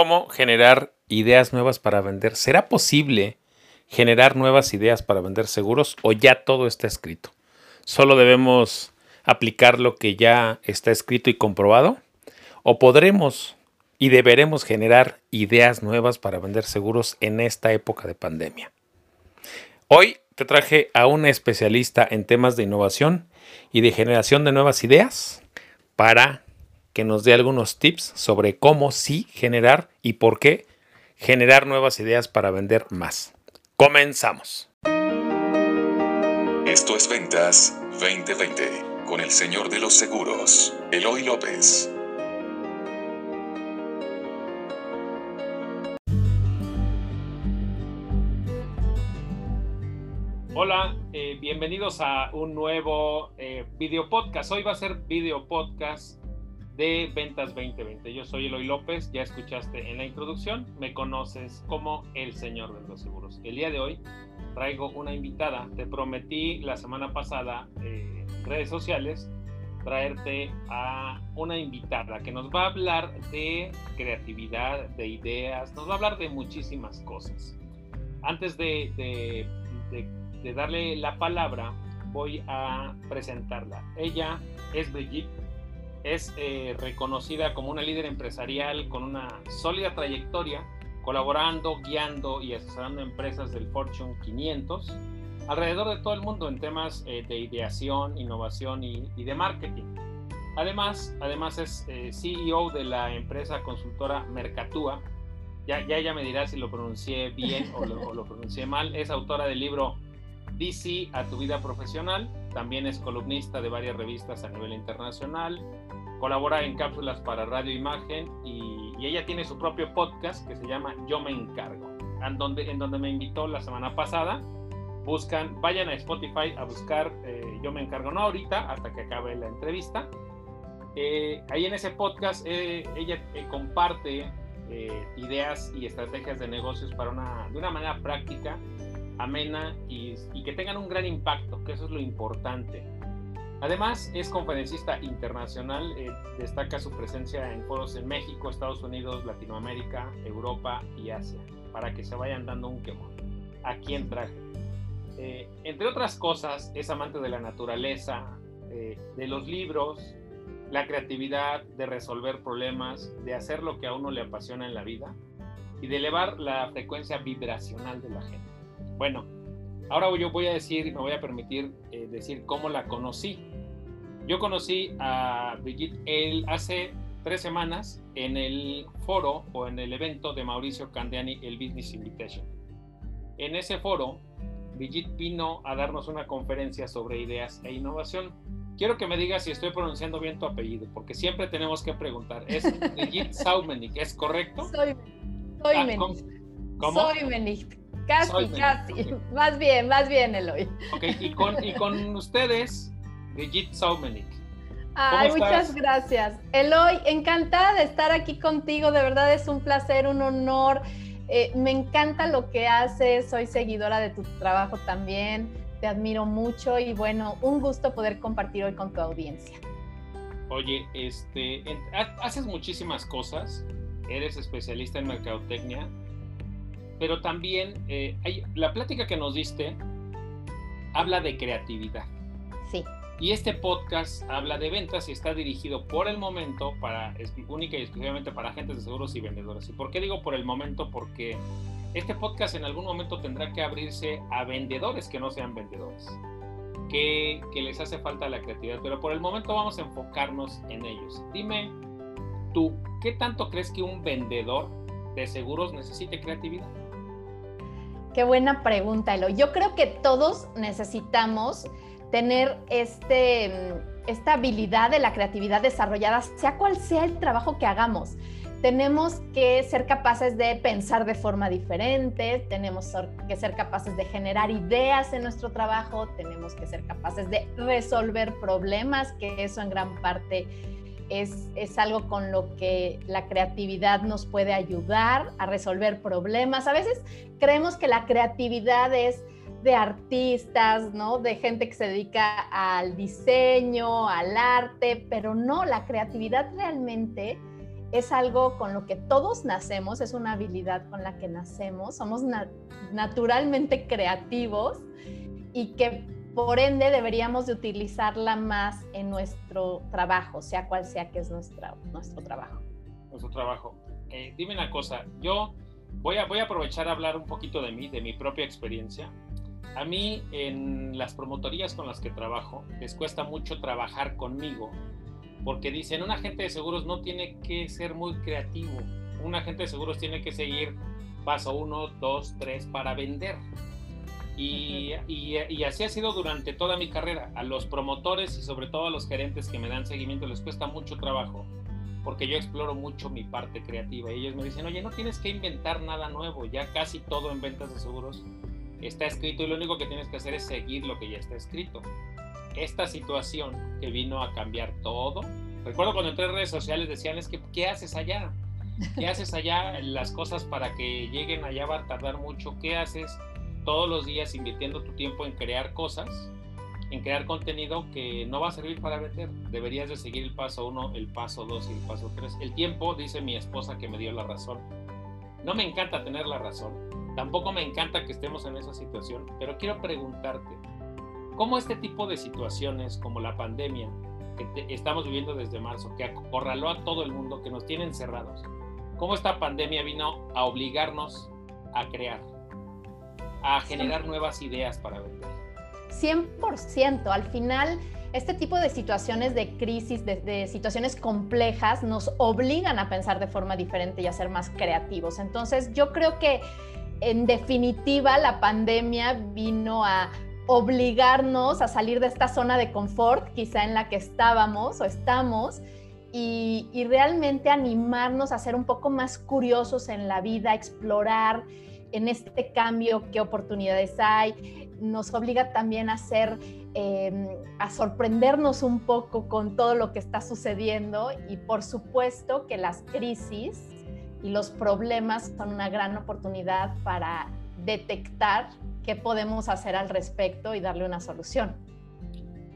¿Cómo generar ideas nuevas para vender? ¿Será posible generar nuevas ideas para vender seguros o ya todo está escrito? ¿Solo debemos aplicar lo que ya está escrito y comprobado? ¿O podremos y deberemos generar ideas nuevas para vender seguros en esta época de pandemia? Hoy te traje a un especialista en temas de innovación y de generación de nuevas ideas para que nos dé algunos tips sobre cómo sí generar y por qué generar nuevas ideas para vender más. Comenzamos. Esto es Ventas 2020 con el señor de los seguros, Eloy López. Hola, eh, bienvenidos a un nuevo eh, video podcast. Hoy va a ser video podcast de Ventas 2020. Yo soy Eloy López, ya escuchaste en la introducción, me conoces como el señor de los seguros. El día de hoy traigo una invitada, te prometí la semana pasada en redes sociales traerte a una invitada que nos va a hablar de creatividad, de ideas, nos va a hablar de muchísimas cosas. Antes de, de, de darle la palabra, voy a presentarla. Ella es Brigitte es eh, reconocida como una líder empresarial con una sólida trayectoria, colaborando, guiando y asesorando empresas del Fortune 500 alrededor de todo el mundo en temas eh, de ideación, innovación y, de marketing. Además, además es eh, CEO de la empresa consultora Mercatúa. Ya, ya ella me dirá si lo pronuncié bien o lo, o lo pronuncié mal. Es autora del libro DC a tu vida profesional. También es columnista de varias revistas a nivel internacional colabora en cápsulas para radio imagen y, ella tiene su propio podcast que se llama Yo me encargo, en donde, en donde me invitó la semana pasada. Buscan, vayan a Spotify a buscar eh, Yo me encargo, no ahorita, hasta que acabe la entrevista. Eh, ahí en ese podcast eh, ella comparte ideas y estrategias de negocios para una, de una manera práctica, amena y, y que tengan un gran impacto, que eso es lo importante Además, es conferencista internacional, eh, destaca su presencia en foros en México, Estados Unidos, Latinoamérica, Europa y Asia, para que se vayan dando un quemón. ¿A quién traje? Eh, entre otras cosas, es amante de la naturaleza, eh, de los libros, la creatividad, de resolver problemas, de hacer lo que a uno le apasiona en la vida y de elevar la frecuencia vibracional de la gente. Bueno, ahora yo voy a decir me voy a permitir decir cómo la conocí yo conocí a Brigitte él hace tres semanas en el foro o en el evento de Mauricio Candiani, el Business Invitation. En ese foro, Brigitte vino a darnos una conferencia sobre ideas e innovación. Quiero que me digas si estoy pronunciando bien tu apellido, porque siempre tenemos que preguntar. Es Brigitte Saumenik, ¿es correcto? Soy, soy ah, ¿cómo? Soy Menik. Casi, casi. Más bien, más bien, Eloy. Ok, y con, y con ustedes, Brigitte Saumenik. Ay, muchas gracias. Eloy, encantada de estar aquí contigo. De verdad es un placer, un honor. Eh, me encanta lo que haces. Soy seguidora de tu trabajo también. Te admiro mucho y bueno, un gusto poder compartir hoy con tu audiencia. Oye, este, haces muchísimas cosas. Eres especialista en mercadotecnia, pero también eh, hay, la plática que nos diste habla de creatividad. Sí. Y este podcast habla de ventas y está dirigido por el momento para única y exclusivamente para agentes de seguros y vendedores. ¿Y por qué digo por el momento? Porque este podcast en algún momento tendrá que abrirse a vendedores que no sean vendedores, que, que les hace falta la creatividad, pero por el momento vamos a enfocarnos en ellos. Dime, tú, ¿qué tanto crees que un vendedor de seguros necesite creatividad? Qué buena pregunta, Elo. Yo creo que todos necesitamos tener este, esta habilidad de la creatividad desarrollada, sea cual sea el trabajo que hagamos. Tenemos que ser capaces de pensar de forma diferente, tenemos que ser capaces de generar ideas en nuestro trabajo, tenemos que ser capaces de resolver problemas, que eso en gran parte es, es, algo con lo que la creatividad nos puede ayudar a resolver problemas. A veces creemos que la creatividad es de artistas, ¿no? De gente que se dedica al diseño, al arte, pero no, la creatividad realmente es algo con lo que todos nacemos, es una habilidad con la que nacemos, somos naturalmente creativos y que por ende deberíamos de utilizarla más en nuestro trabajo, sea cual sea que es nuestra, nuestro trabajo. Nuestro trabajo. Dime una cosa, yo voy a, voy a aprovechar a hablar un poquito de mí, de mi propia experiencia. A mí en las promotorías con las que trabajo les cuesta mucho trabajar conmigo porque dicen un agente de seguros no tiene que ser muy creativo, un agente de seguros tiene que seguir paso uno, dos, tres para vender. Y, y, así ha sido durante toda mi carrera. A los promotores y sobre todo a los gerentes que me dan seguimiento les cuesta mucho trabajo porque yo exploro mucho mi parte creativa y ellos me dicen, oye, no tienes que inventar nada nuevo, ya casi todo en ventas de seguros está escrito y lo único que tienes que hacer es seguir lo que ya está escrito. Esta situación que vino a cambiar todo, recuerdo cuando entré en redes sociales decían, es que, ¿qué haces allá? ¿Qué haces allá? Las cosas para que lleguen allá va a tardar mucho. ¿Qué haces todos los días invirtiendo tu tiempo en crear cosas? en crear contenido que no va a servir para vender. Deberías de seguir el paso 1, el paso 2 y el paso 3. El tiempo, dice mi esposa que me dio la razón. No me encanta tener la razón, tampoco me encanta que estemos en esa situación, pero quiero preguntarte, ¿cómo este tipo de situaciones como la pandemia que estamos viviendo desde marzo, que acorraló a todo el mundo, que nos tiene encerrados, cómo esta pandemia vino a obligarnos a crear, a generar nuevas ideas para vender? 100%. Al final, este tipo de situaciones de crisis, de, situaciones complejas, nos obligan a pensar de forma diferente y a ser más creativos. Entonces, yo creo que en definitiva la pandemia vino a obligarnos a salir de esta zona de confort, quizá en la que estábamos o estamos, y, realmente animarnos a ser un poco más curiosos en la vida, explorar en este cambio qué oportunidades hay, nos obliga también a ser, em, a sorprendernos un poco con todo lo que está sucediendo y por supuesto que las crisis y los problemas son una gran oportunidad para detectar qué podemos hacer al respecto y darle una solución.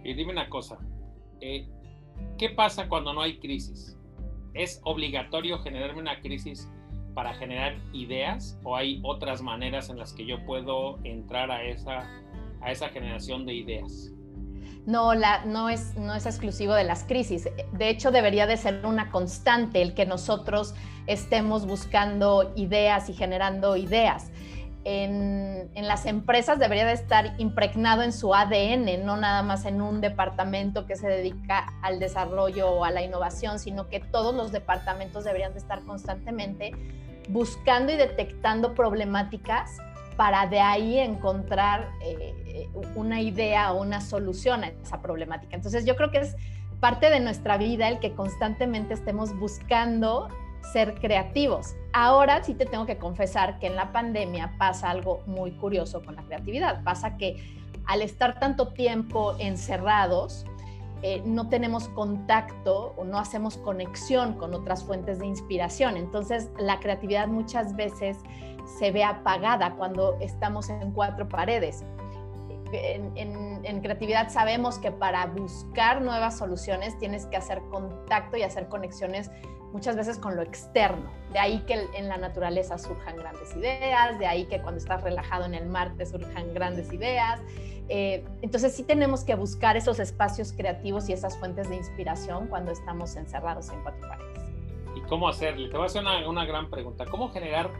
Y dime una cosa, eh, ¿qué pasa cuando no hay crisis? ¿Es obligatorio generarme una crisis para generar ideas o hay otras maneras en las que yo puedo entrar a esa, a esa generación de ideas? No, la, no, es, no es exclusivo de las crisis. De hecho, debería de ser una constante el que nosotros estemos buscando ideas y generando ideas. En, en, las empresas debería de estar impregnado en su ADN, no nada más en un departamento que se dedica al desarrollo o a la innovación, sino que todos los departamentos deberían de estar constantemente buscando y detectando problemáticas para de ahí encontrar eh, una idea o una solución a esa problemática. Entonces yo creo que es parte de nuestra vida el que constantemente estemos buscando ser creativos. Ahora sí te tengo que confesar que en la pandemia pasa algo muy curioso con la creatividad. Pasa que al estar tanto tiempo encerrados, eh, no tenemos contacto o no hacemos conexión con otras fuentes de inspiración. Entonces, la creatividad muchas veces se ve apagada cuando estamos en cuatro paredes. En, creatividad sabemos que para buscar nuevas soluciones tienes que hacer contacto y hacer conexiones muchas veces con lo externo. De ahí que en la naturaleza surjan grandes ideas, de ahí que cuando estás relajado en el mar te surjan grandes ideas. Eh, entonces sí tenemos que buscar esos espacios creativos y esas fuentes de inspiración cuando estamos encerrados en cuatro paredes. ¿Y cómo hacerle? Te voy a hacer una, una gran pregunta. ¿Cómo generar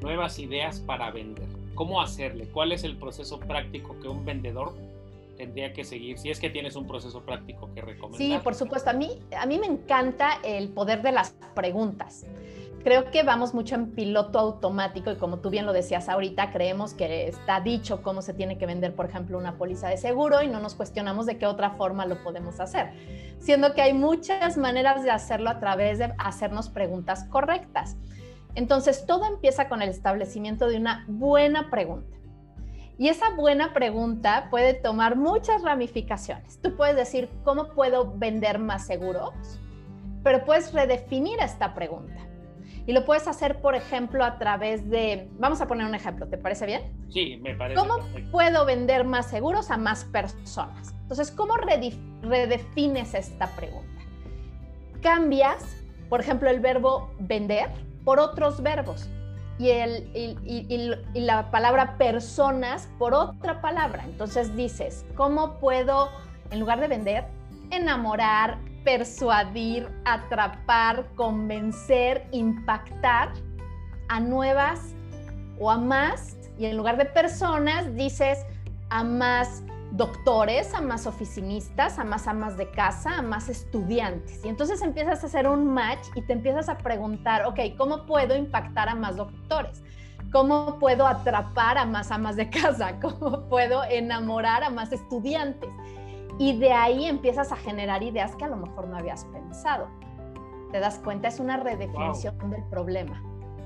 nuevas ideas para vender? ¿Cómo hacerle? ¿Cuál es el proceso práctico que un vendedor tendría que seguir si es que tienes un proceso práctico que recomendar? Sí, por supuesto. A mí, a mí me encanta el poder de las preguntas. Creo que vamos mucho en piloto automático y como tú bien lo decías ahorita, creemos que está dicho cómo se tiene que vender, por ejemplo, una póliza de seguro y no nos cuestionamos de qué otra forma lo podemos hacer, siendo que hay muchas maneras de hacerlo a través de hacernos preguntas correctas. Entonces, todo empieza con el establecimiento de una buena pregunta. Y esa buena pregunta puede tomar muchas ramificaciones. Tú puedes decir, ¿cómo puedo vender más seguros? Pero puedes redefinir esta pregunta. Y lo puedes hacer, por ejemplo, a través de, vamos a poner un ejemplo, ¿te parece bien? Sí, me parece. ¿Cómo puedo vender más seguros a más personas? Entonces, ¿cómo redefines esta pregunta? Cambias por ejemplo, el verbo vender por otros verbos y, el, y, la palabra personas por otra palabra. Entonces dices, ¿cómo puedo, en lugar de vender, enamorar, persuadir, atrapar, convencer, impactar a nuevas o a más? Y en lugar de personas, dices a más doctores, a más oficinistas, a más amas de casa, a más estudiantes. Y entonces empiezas a hacer un match y te empiezas a preguntar, ok, ¿cómo puedo impactar a más doctores? ¿Cómo puedo atrapar a más amas de casa? ¿Cómo puedo enamorar a más estudiantes? Y de ahí empiezas a generar ideas que a lo mejor no habías pensado. ¿Te das cuenta? Es una redefinición del problema.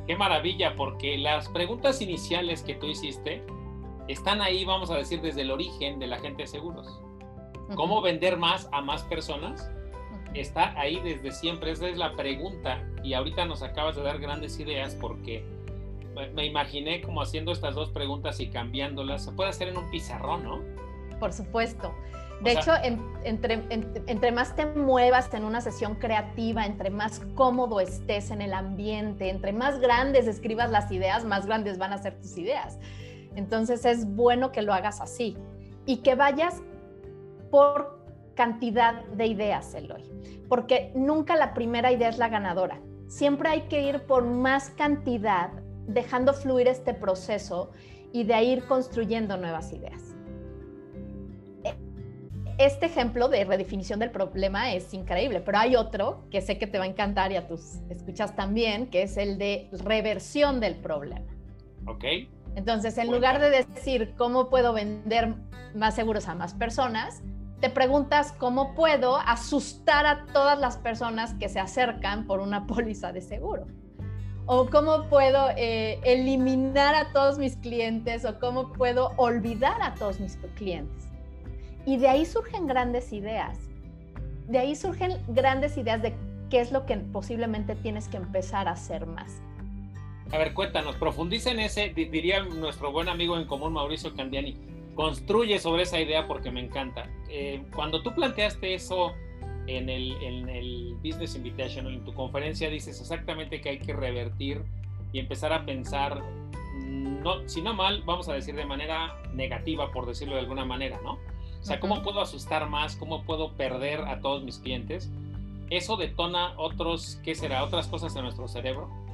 Qué maravilla, porque las preguntas iniciales que tú hiciste están ahí, vamos a decir, desde el origen de la gente de seguros. ¿Cómo vender más a más personas? Está ahí desde siempre, esa es la pregunta. Y ahorita nos acabas de dar grandes ideas porque me imaginé como haciendo estas dos preguntas y cambiándolas. Se puede hacer en un pizarrón, ¿no? Por supuesto. De hecho, entre, entre, más te muevas en una sesión creativa, entre más cómodo estés en el ambiente, entre más grandes escribas las ideas, más grandes van a ser tus ideas. Entonces es bueno que lo hagas así y que vayas por cantidad de ideas, Eloy, porque nunca la primera idea es la ganadora. Siempre hay que ir por más cantidad, dejando fluir este proceso y de ahí ir construyendo nuevas ideas. E, este ejemplo de redefinición del problema es increíble, pero hay otro que sé que te va a encantar y a tus escuchas también, que es el de reversión del problema. Ok. Entonces, en lugar de decir cómo puedo vender más seguros a más personas, te preguntas cómo puedo asustar a todas las personas que se acercan por una póliza de seguro. O cómo puedo eh, eliminar a todos mis clientes o cómo puedo olvidar a todos mis clientes. Y de ahí surgen grandes ideas. De ahí surgen grandes ideas de qué es lo que posiblemente tienes que empezar a hacer más. A ver, cuéntanos, profundiza en ese, diría nuestro buen amigo en común Mauricio Candiani, construye sobre esa idea porque me encanta. Eh, cuando tú planteaste eso en el, en el Business Invitation, en tu conferencia, dices exactamente que hay que revertir y empezar a pensar, no, si no mal, vamos a decir de manera negativa, por decirlo de alguna manera, ¿no? O sea, ¿cómo puedo asustar más? ¿Cómo puedo perder a todos mis clientes? Eso detona otros, ¿qué será? Otras cosas en nuestro cerebro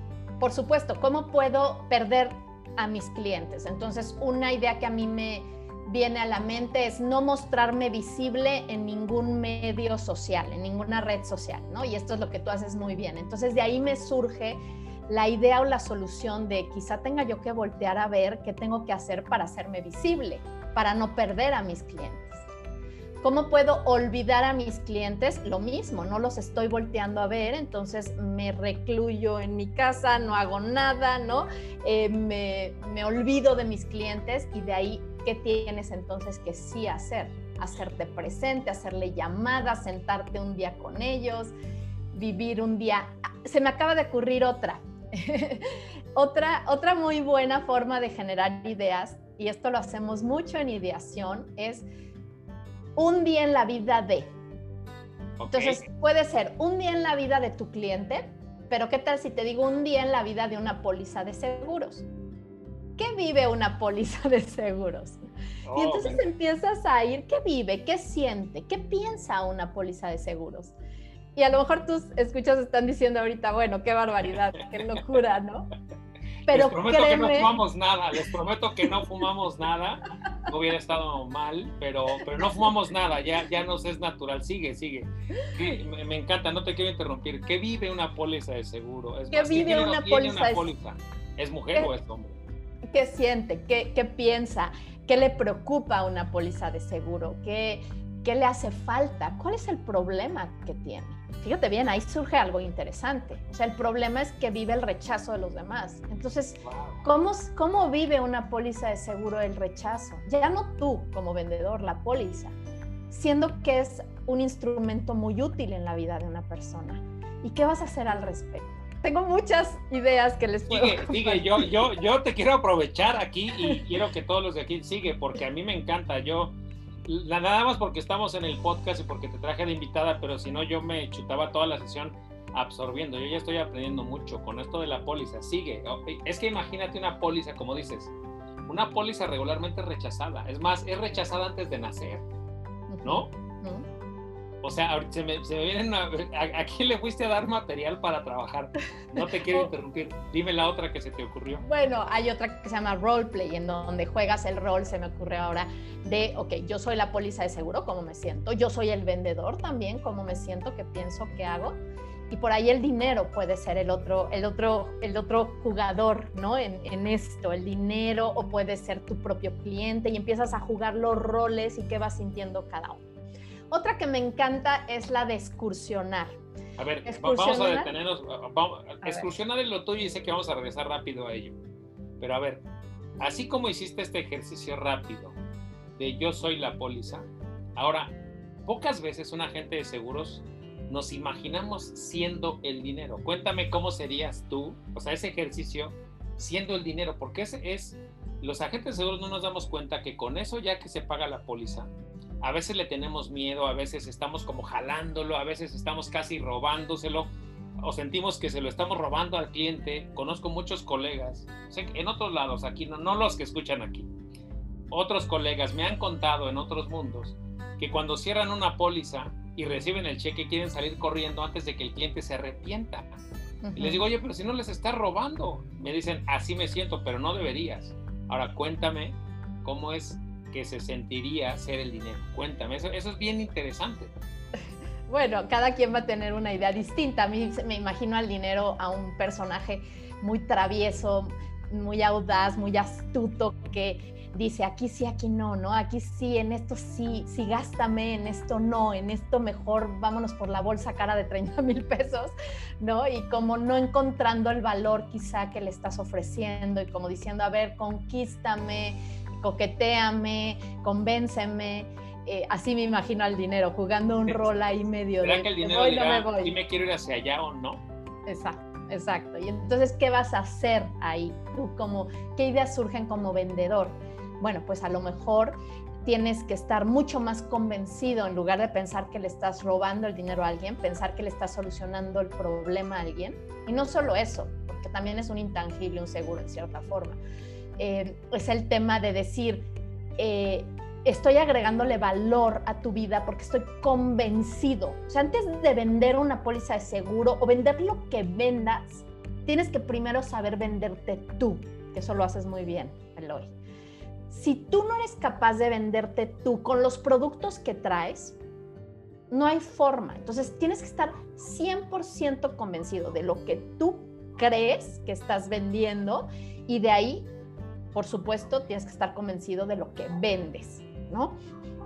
por supuesto, ¿cómo puedo perder a mis clientes? Entonces, una idea que a mí me viene a la mente es no mostrarme visible en ningún medio social, en ninguna red social, ¿no? Y esto es lo que tú haces muy bien. Entonces, de ahí me surge la idea o la solución de quizá tenga yo que voltear a ver qué tengo que hacer para hacerme visible, para no perder a mis clientes. ¿Cómo puedo olvidar a mis clientes? Lo mismo, no los estoy volteando a ver, entonces me recluyo en mi casa, no hago nada, ¿no? Eh, me, me olvido de mis clientes y de ahí, ¿qué tienes entonces que sí hacer? Hacerte presente, hacerle llamadas, sentarte un día con ellos, vivir un día. Se me acaba de ocurrir otra. otra, otra muy buena forma de generar ideas, y esto lo hacemos mucho en ideación, es un día en la vida de. Entonces, puede ser un día en la vida de tu cliente, pero ¿qué tal si te digo un día en la vida de una póliza de seguros? ¿Qué vive una póliza de seguros? y oh, entonces empiezas a ir, ¿qué vive? ¿Qué siente? ¿Qué piensa una póliza de seguros? Y a lo mejor tus escuchas están diciendo ahorita, bueno, qué barbaridad, qué locura, ¿no? Pero les prometo que no fumamos nada, les prometo que no fumamos nada. No hubiera estado mal, pero, pero no fumamos nada, ya, ya nos es natural. Sigue, sigue. Me, encanta, no te quiero interrumpir. ¿Qué vive una póliza de seguro? ¿Qué vive una, póliza? ¿Es mujer o es hombre? ¿Qué siente? ¿Qué, ¿Qué piensa? ¿Qué le preocupa a una póliza de seguro? ¿Qué, ¿Qué le hace falta? ¿Cuál es el problema que tiene? fíjate bien, ahí surge algo interesante. O sea, el problema es que vive el rechazo de los demás. Entonces, ¿cómo, cómo vive una póliza de seguro el rechazo? Ya no tú como vendedor, la póliza, siendo que es un instrumento muy útil en la vida de una persona. ¿Y qué vas a hacer al respecto? Tengo muchas ideas que les puedo Sigue, sigue, yo, yo, yo te quiero aprovechar aquí y quiero que todos los de aquí sigue, porque a mí me encanta. Yo nada más porque estamos en el podcast y porque te traje de invitada, pero si no yo me chutaba toda la sesión absorbiendo. Yo ya estoy aprendiendo mucho con esto de la póliza. Sigue. Es que imagínate una póliza, como dices, una póliza regularmente rechazada. Es más, es rechazada antes de nacer, ¿no? O sea, se me, se me vienen a, a, quién le fuiste a dar material para trabajar? No te quiero interrumpir. Dime la otra que se te ocurrió. Bueno, hay otra que se llama roleplay, en donde juegas el rol, se me ocurre ahora, de, ok, yo soy la póliza de seguro, ¿cómo me siento? Yo soy el vendedor también, ¿cómo me siento? ¿Qué pienso? ¿Qué hago? y por ahí el dinero puede ser el otro, el otro, el otro jugador, ¿no? En, en, esto, el dinero o puede ser tu propio cliente y empiezas a jugar los roles y qué vas sintiendo cada uno. Otra que me encanta es la de excursionar. A ver, vamos a detenernos. Vamos, excursionar es lo tuyo y sé que vamos a regresar rápido a ello. Pero a ver, así como hiciste este ejercicio rápido de yo soy la póliza, ahora, pocas veces un agente de seguros nos imaginamos siendo el dinero. Cuéntame cómo serías tú, o sea, ese ejercicio siendo el dinero, porque ese es, los agentes de seguros no nos damos cuenta que con eso ya que se paga la póliza, a veces le tenemos miedo, a veces estamos como jalándolo, a veces estamos casi robándoselo o sentimos que se lo estamos robando al cliente. Conozco muchos colegas, en otros lados, aquí no, no los que escuchan aquí, otros colegas me han contado en otros mundos que cuando cierran una póliza y reciben el cheque quieren salir corriendo antes de que el cliente se arrepienta. Y les digo, oye, pero si no les está robando. Me dicen, así me siento, pero no deberías. Ahora cuéntame cómo es que se sentiría ser el dinero. Cuéntame, eso, es bien interesante. Bueno, cada quien va a tener una idea distinta. A mí me imagino al dinero a un personaje muy travieso, muy audaz, muy astuto, que dice aquí sí, aquí no, ¿no? Aquí sí, en esto sí, sí gástame, en esto no, en esto mejor vámonos por la bolsa cara de 30 mil pesos, ¿no? Y como no encontrando el valor quizá que le estás ofreciendo y como diciendo, a ver, conquístame, coqueteame, convénceme. Eh, así me imagino al dinero, jugando un rol ahí medio de que el dinero dirá, me voy. me quiero ir hacia allá o no? Exacto. Exacto. Y entonces, ¿qué vas a hacer ahí? Tú como, ¿qué ideas surgen como vendedor? Bueno, pues a lo mejor tienes que estar mucho más convencido en lugar de pensar que le estás robando el dinero a alguien, pensar que le estás solucionando el problema a alguien. Y no solo eso, porque también es un intangible, un seguro en cierta forma. Eh, es el tema de decir, eh, estoy agregándole valor a tu vida porque estoy convencido. O sea, antes de vender una póliza de seguro o vender lo que vendas, tienes que primero saber venderte tú, que eso lo haces muy bien, Eloy. Si tú no eres capaz de venderte tú con los productos que traes, no hay forma. Entonces tienes que estar 100% convencido de lo que tú crees que estás vendiendo y de ahí, por supuesto, tienes que estar convencido de lo que vendes. ¿no?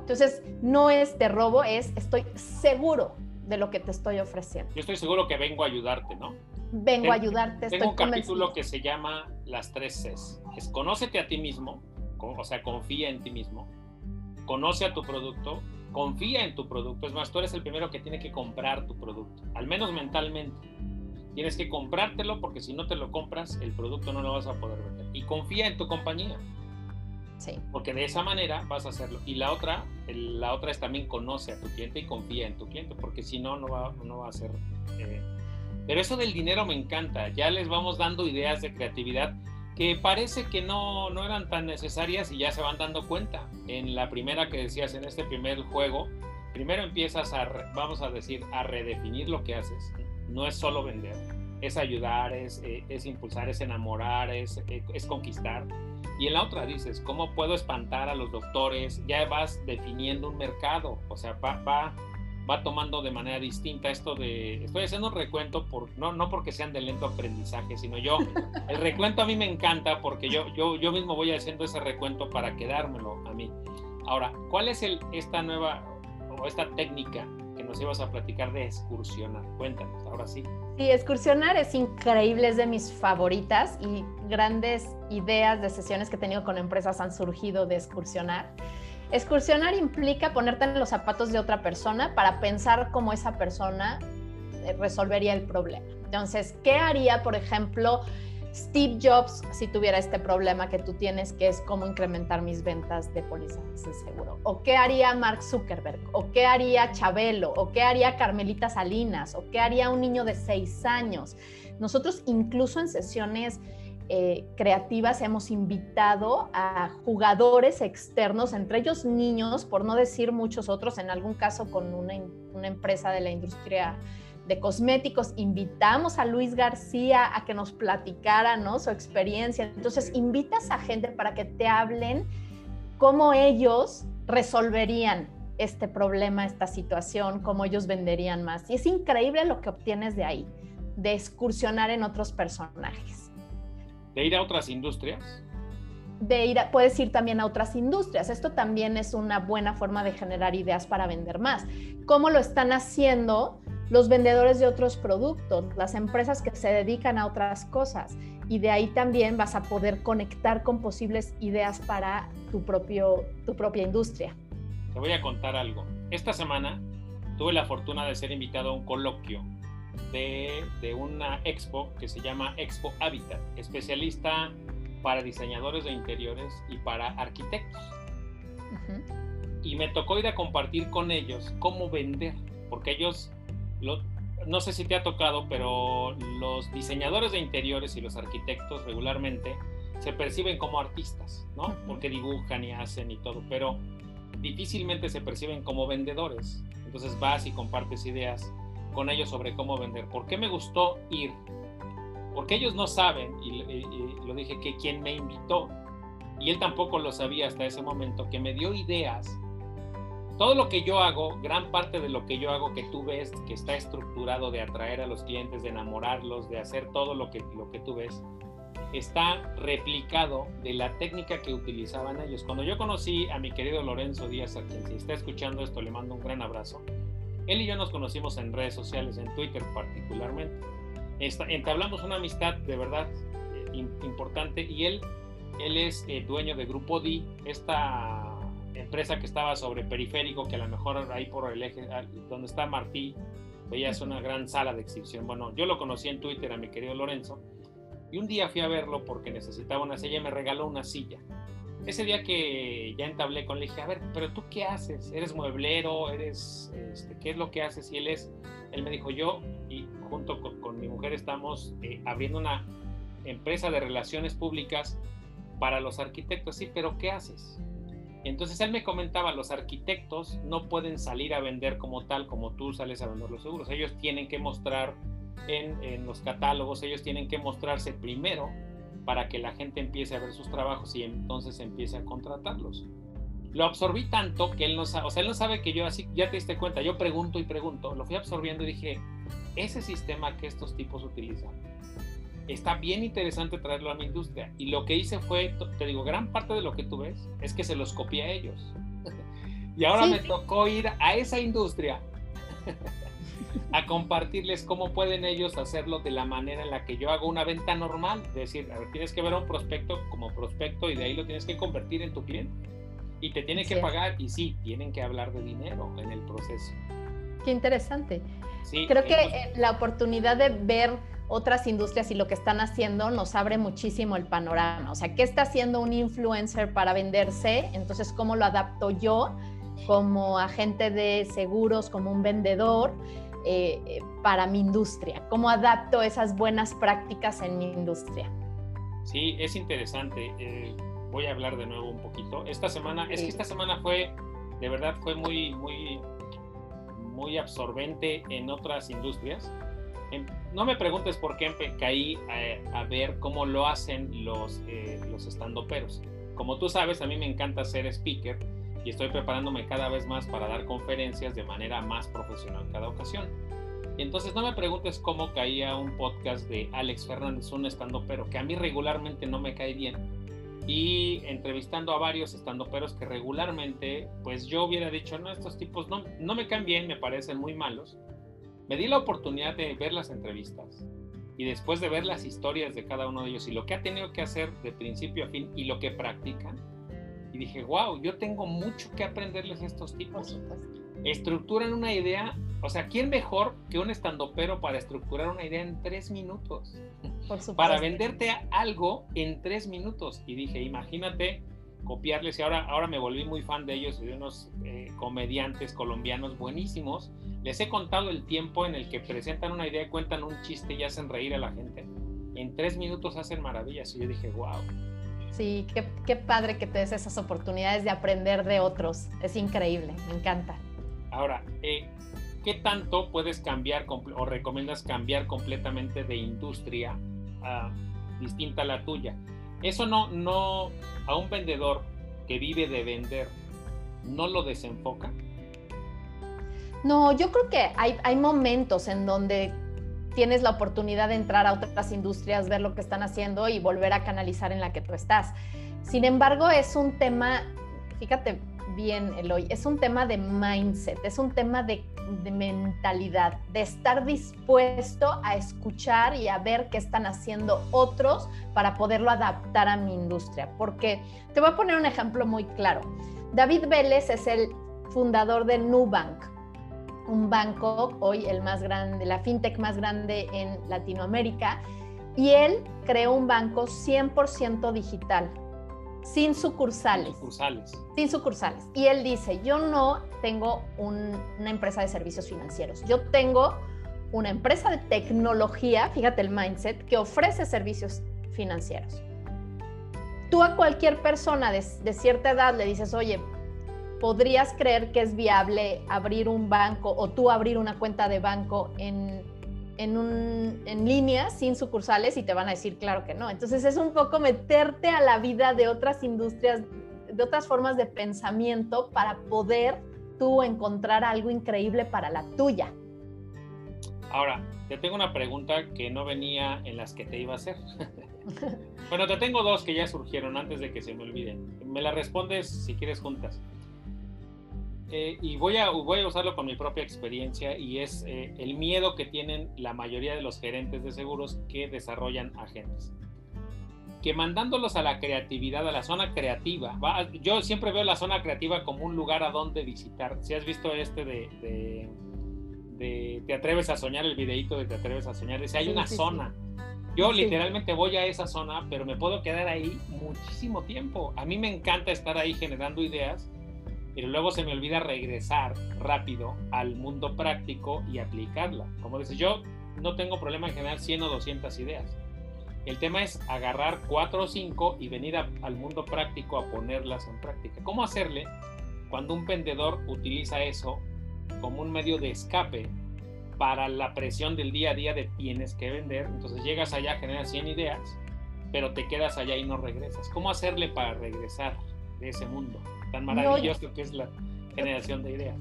Entonces, no es de robo, es estoy seguro de lo que te estoy ofreciendo. Yo estoy seguro que vengo a ayudarte, ¿no? Vengo a ayudarte. Tengo un capítulo que se llama Las tres Cs. Es conócete a ti mismo, o sea, confía en ti mismo. Conoce a tu producto, confía en tu producto. Es más, tú eres el primero que tiene que comprar tu producto, al menos mentalmente. Tienes que comprártelo porque si no te lo compras, el producto no lo vas a poder vender. Y confía en tu compañía. Porque de esa manera vas a hacerlo. Y la otra, la otra es también conoce a tu cliente y confía en tu cliente, porque si no, no va, no va a ser... Eh, pero eso del dinero me encanta. Ya les vamos dando ideas de creatividad que parece que no, no eran tan necesarias y ya se van dando cuenta. En la primera que decías, en este primer juego, primero empiezas a, vamos a decir, a redefinir lo que haces. No es solo vender, es ayudar, es, eh, es impulsar, es enamorar, es, eh, es conquistar y en la otra dices, ¿cómo puedo espantar a los doctores? Ya vas definiendo un mercado, o sea, va, va, va tomando de manera distinta esto de, estoy haciendo un recuento, por, no, no porque sean de lento aprendizaje, sino yo, el recuento a mí me encanta porque yo, yo, yo mismo voy haciendo ese recuento para quedármelo a mí. Ahora, ¿cuál es el, esta nueva o esta técnica nos ibas a platicar de excursionar. Cuéntanos, ahora sí. Sí, excursionar es increíble, es de mis favoritas y grandes ideas de sesiones que he tenido con empresas han surgido de excursionar. Excursionar implica ponerte en los zapatos de otra persona para pensar cómo esa persona eh, resolvería el problema. Entonces, ¿qué haría, por ejemplo, Steve Jobs si tuviera este problema que tú tienes, que es cómo incrementar mis ventas de pólizas de seguro? ¿O qué haría Mark Zuckerberg? ¿O qué haría Chabelo? ¿O qué haría Carmelita Salinas? ¿O qué haría un niño de seis años? Nosotros incluso en sesiones eh, creativas hemos invitado a jugadores externos, entre ellos niños, por no decir muchos otros, en algún caso con una, una empresa de la industria de cosméticos, invitamos a Luis García a que nos platicara ¿no? su experiencia. Entonces, invitas a gente para que te hablen cómo ellos resolverían este problema, esta situación, cómo ellos venderían más. Y es increíble lo que obtienes de ahí, de excursionar en otros personajes. ¿De ir a otras industrias? De ir puedes ir también a otras industrias. Esto también es una buena forma de generar ideas para vender más. ¿Cómo lo están haciendo? Los vendedores de otros productos, las empresas que se dedican a otras cosas. Y de ahí también vas a poder conectar con posibles ideas para tu, propio, tu propia industria. Te voy a contar algo. Esta semana tuve la fortuna de ser invitado a un coloquio de, de una expo que se llama Expo Habitat, especialista para diseñadores de interiores y para arquitectos. Y me tocó ir a compartir con ellos cómo vender, porque ellos no sé si te ha tocado, pero los diseñadores de interiores y los arquitectos regularmente se perciben como artistas, ¿no? Porque dibujan y hacen y todo, pero difícilmente se perciben como vendedores. Entonces vas y compartes ideas con ellos sobre cómo vender. ¿Por qué me gustó ir? Porque ellos no saben, y, lo dije, que quien me invitó, y él tampoco lo sabía hasta ese momento, que me dio ideas todo lo que yo hago, gran parte de lo que yo hago que tú ves que está estructurado de atraer a los clientes, de enamorarlos, de hacer todo lo que, lo que tú ves, está replicado de la técnica que utilizaban ellos. Cuando yo conocí a mi querido Lorenzo Díaz, a quien si está escuchando esto le mando un gran abrazo, él y yo nos conocimos en redes sociales, en Twitter particularmente. entablamos una amistad de verdad eh, importante y él, él es eh, dueño de Grupo D, esta empresa que estaba sobre periférico, que a lo mejor ahí por el eje, ah, donde está Martí, veías una gran sala de exhibición. Bueno, yo lo conocí en Twitter a mi querido Lorenzo, y un día fui a verlo porque necesitaba una silla y me regaló una silla. Ese día que ya entablé con él, le dije, a ver, pero tú qué haces? ¿Eres mueblero? ¿Eres, este, qué es lo que haces? Y él es, él me dijo, yo y junto con, mi mujer estamos eh, abriendo una empresa de relaciones públicas para los arquitectos. Sí, pero ¿qué haces? Entonces él me comentaba, los arquitectos no pueden salir a vender como tal, como tú sales a vender los seguros. Ellos tienen que mostrar en, los catálogos, ellos tienen que mostrarse primero para que la gente empiece a ver sus trabajos y entonces empiece a contratarlos. Lo absorbí tanto que él no sabe, o sea, él no sabe que yo así, ya te diste cuenta, yo pregunto y pregunto, lo fui absorbiendo y dije, ese sistema que estos tipos utilizan está bien interesante traerlo a mi industria. Y lo que hice fue, te digo, gran parte de lo que tú ves es que se los copié a ellos. y ahora me tocó ir a esa industria a compartirles cómo pueden ellos hacerlo de la manera en la que yo hago una venta normal. Es decir, a ver, tienes que ver a un prospecto como prospecto y de ahí lo tienes que convertir en tu cliente. Y te tiene que pagar y sí, tienen que hablar de dinero en el proceso. Qué interesante. Creo que eh, la oportunidad de ver otras industrias y lo que están haciendo nos abre muchísimo el panorama. O sea, ¿qué está haciendo un influencer para venderse? Entonces, ¿cómo lo adapto yo como agente de seguros, como un vendedor eh, eh, para mi industria? ¿Cómo adapto esas buenas prácticas en mi industria? Sí, es interesante. Eh, voy a hablar de nuevo un poquito. Esta semana, es que esta semana fue, de verdad, fue muy, muy, muy absorbente en otras industrias no me preguntes por qué caí a, ver cómo lo hacen los, eh, los estandoperos. Como tú sabes, a mí me encanta ser speaker y estoy preparándome cada vez más para dar conferencias de manera más profesional cada ocasión. Entonces no me preguntes cómo caía un podcast de Alex Fernández, un estandopero, que a mí regularmente no me cae bien. Y entrevistando a varios estandoperos que regularmente, pues yo hubiera dicho, no, estos tipos no, no me caen bien, me parecen muy malos me di la oportunidad de ver las entrevistas y después de ver las historias de cada uno de ellos y lo que ha tenido que hacer de principio a fin y lo que practican, y dije, wow, yo tengo mucho que aprenderles a estos tipos. Estructuran una idea, o sea, ¿quién mejor que un estandopero para estructurar una idea en tres minutos? para venderte algo en tres minutos. Y dije, imagínate copiarles y ahora, ahora me volví muy fan de ellos y de unos eh, comediantes colombianos buenísimos. Les he contado el tiempo en el que presentan una idea, cuentan un chiste y hacen reír a la gente. En tres minutos hacen maravillas y yo dije, wow. Sí, qué, qué padre que te des esas oportunidades de aprender de otros. Es increíble, me encanta. Ahora, eh, ¿qué tanto puedes cambiar o recomiendas cambiar completamente de industria distinta a la tuya? Eso no, no, a un vendedor que vive de vender, ¿no lo desenfoca? No, yo creo que hay, hay momentos en donde tienes la oportunidad de entrar a otras industrias, ver lo que están haciendo y volver a canalizar en la que tú estás. Sin embargo, es un tema, fíjate, bien, Eloy, es un tema de mindset, es un tema de, mentalidad, de estar dispuesto a escuchar y a ver qué están haciendo otros para poderlo adaptar a mi industria. Porque te voy a poner un ejemplo muy claro. David Vélez es el fundador de Nubank, un banco hoy el más grande, la fintech más grande en Latinoamérica, y él creó un banco 100% digital sin sucursales. Sin sucursales. Y él dice, yo no tengo una empresa de servicios financieros, yo tengo una empresa de tecnología, fíjate el mindset, que ofrece servicios financieros. Tú a cualquier persona de, de cierta edad le dices, oye, ¿podrías creer que es viable abrir un banco o tú abrir una cuenta de banco en en, un, en línea sin sucursales y te van a decir claro que no. Entonces es un poco meterte a la vida de otras industrias, de otras formas de pensamiento para poder tú encontrar algo increíble para la tuya. Ahora, te tengo una pregunta que no venía en las que te iba a hacer. bueno, te tengo dos que ya surgieron antes de que se me olviden. Me las respondes si quieres juntas. Eh, y voy a, voy a usarlo con mi propia experiencia y es eh, el miedo que tienen la mayoría de los gerentes de seguros que desarrollan agentes. Que mandándolos a la creatividad, a la zona creativa, yo siempre veo la zona creativa como un lugar a donde visitar. Si has visto este de, de, Te atreves a soñar, el videito de Te atreves a soñar, dice, hay una zona. Yo literalmente voy a esa zona, pero me puedo quedar ahí muchísimo tiempo. A mí me encanta estar ahí generando ideas pero luego se me olvida regresar rápido al mundo práctico y aplicarla. Como dices, yo no tengo problema en generar 100 o 200 ideas. El tema es agarrar 4 o 5 y venir al mundo práctico a ponerlas en práctica. ¿Cómo hacerle cuando un vendedor utiliza eso como un medio de escape para la presión del día a día de tienes que vender? Entonces llegas allá, generas 100 ideas, pero te quedas allá y no regresas. ¿Cómo hacerle para regresar de ese mundo? tan maravilloso que es la generación de ideas.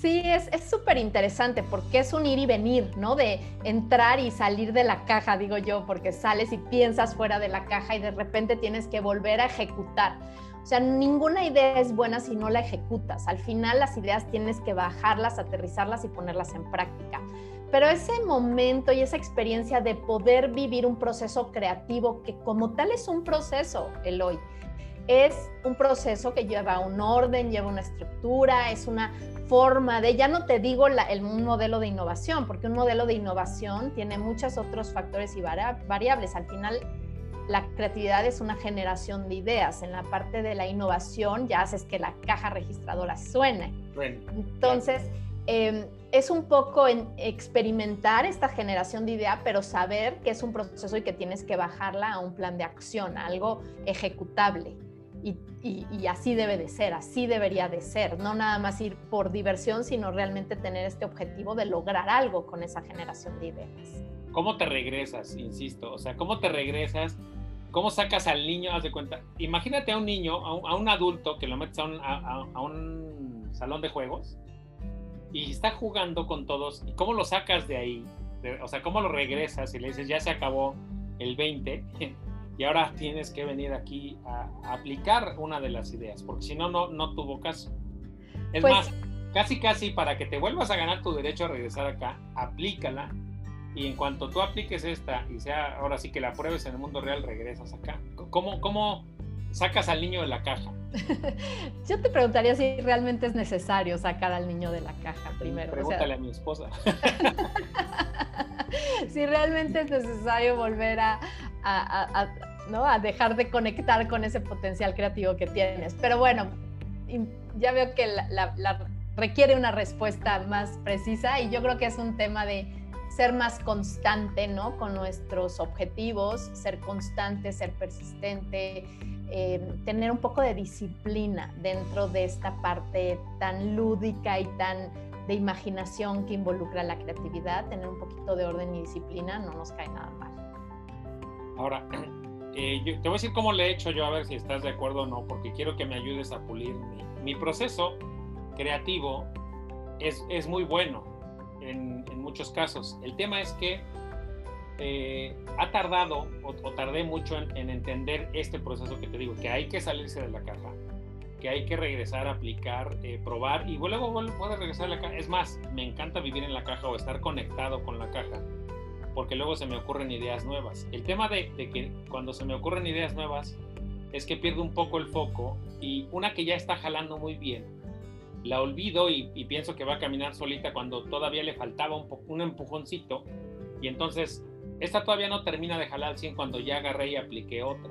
Sí, es súper interesante porque es un ir y venir, ¿no? De entrar y salir de la caja, digo yo, porque sales y piensas fuera de la caja y de repente tienes que volver a ejecutar. O sea, ninguna idea es buena si no la ejecutas. Al final las ideas tienes que bajarlas, aterrizarlas y ponerlas en práctica. Pero ese momento y esa experiencia de poder vivir un proceso creativo, que como tal es un proceso, Eloy, es un proceso que lleva un orden, lleva una estructura, es una forma de, ya no te digo el, un modelo de innovación, porque un modelo de innovación tiene muchos otros factores y variables. Al final, la creatividad es una generación de ideas. En la parte de la innovación ya haces que la caja registradora suene. Entonces, em, es un poco en experimentar esta generación de idea, pero saber que es un proceso y que tienes que bajarla a un plan de acción, a algo ejecutable. Y, así debe de ser, así debería de ser, no nada más ir por diversión, sino realmente tener este objetivo de lograr algo con esa generación de ideas. ¿Cómo te regresas, insisto? O sea, ¿cómo te regresas? ¿Cómo sacas al niño? Haz de cuenta, imagínate a un niño, a un, adulto que lo metes a un, a un, salón de juegos y está jugando con todos, ¿y cómo lo sacas de ahí? o sea, ¿cómo lo regresas y le dices, ya se acabó el 20? Y ahora tienes que venir aquí a, aplicar una de las ideas, porque si no, no, tuvo caso. Es pues más, casi casi para que te vuelvas a ganar tu derecho a regresar acá, aplícala y en cuanto tú apliques esta y sea ahora sí que la pruebes en el mundo real, regresas acá. ¿Cómo, cómo sacas al niño de la caja? Yo te preguntaría si realmente es necesario sacar al niño de la caja primero. Pregúntale a mi esposa. si realmente es necesario volver a, ¿no? a dejar de conectar con ese potencial creativo que tienes. Pero bueno, ya veo que la, requiere una respuesta más precisa y yo creo que es un tema de ser más constante, ¿no? Con nuestros objetivos, ser constante, ser persistente, eh, tener un poco de disciplina dentro de esta parte tan lúdica y tan de imaginación que involucra la creatividad, tener un poquito de orden y disciplina no nos cae nada mal. Ahora, eh, te voy a decir cómo le he hecho yo, a ver si estás de acuerdo o no, porque quiero que me ayudes a pulir mi, proceso creativo. Es, es muy bueno en, muchos casos. El tema es que eh, ha tardado o, tardé mucho en, entender este proceso que te digo, que hay que salirse de la caja, que hay que regresar aplicar, eh, probar y luego puede regresar a la caja. Es más, me encanta vivir en la caja o estar conectado con la caja porque luego se me ocurren ideas nuevas. El tema de, que cuando se me ocurren ideas nuevas es que pierdo un poco el foco y una que ya está jalando muy bien, la olvido y, pienso que va a caminar solita cuando todavía le faltaba un, un empujoncito y entonces esta todavía no termina de jalar al 100 cuando ya agarré y apliqué otra.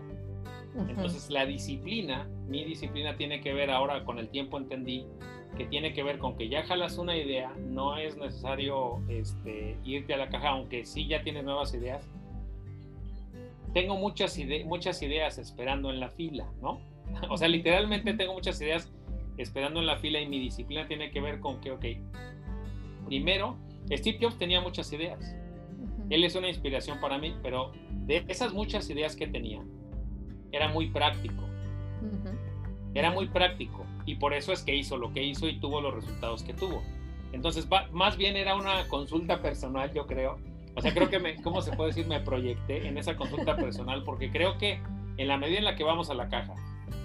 Entonces la disciplina, mi disciplina tiene que ver ahora con el tiempo entendí que tiene que ver con que ya jalas una idea, no es necesario este, irte a la caja, aunque sí ya tienes nuevas ideas. Tengo muchas, muchas ideas esperando en la fila, ¿no? O sea, literalmente tengo muchas ideas esperando en la fila y mi disciplina tiene que ver con que, ok, primero, Steve Jobs tenía muchas ideas. Él es una inspiración para mí, pero de esas muchas ideas que tenía, era muy práctico. Era muy práctico y por eso es que hizo lo que hizo y tuvo los resultados que tuvo. Entonces, más bien era una consulta personal, yo creo. O sea, creo que, me, ¿cómo se puede decir? Me proyecté en esa consulta personal porque creo que en la medida en la que vamos a la caja,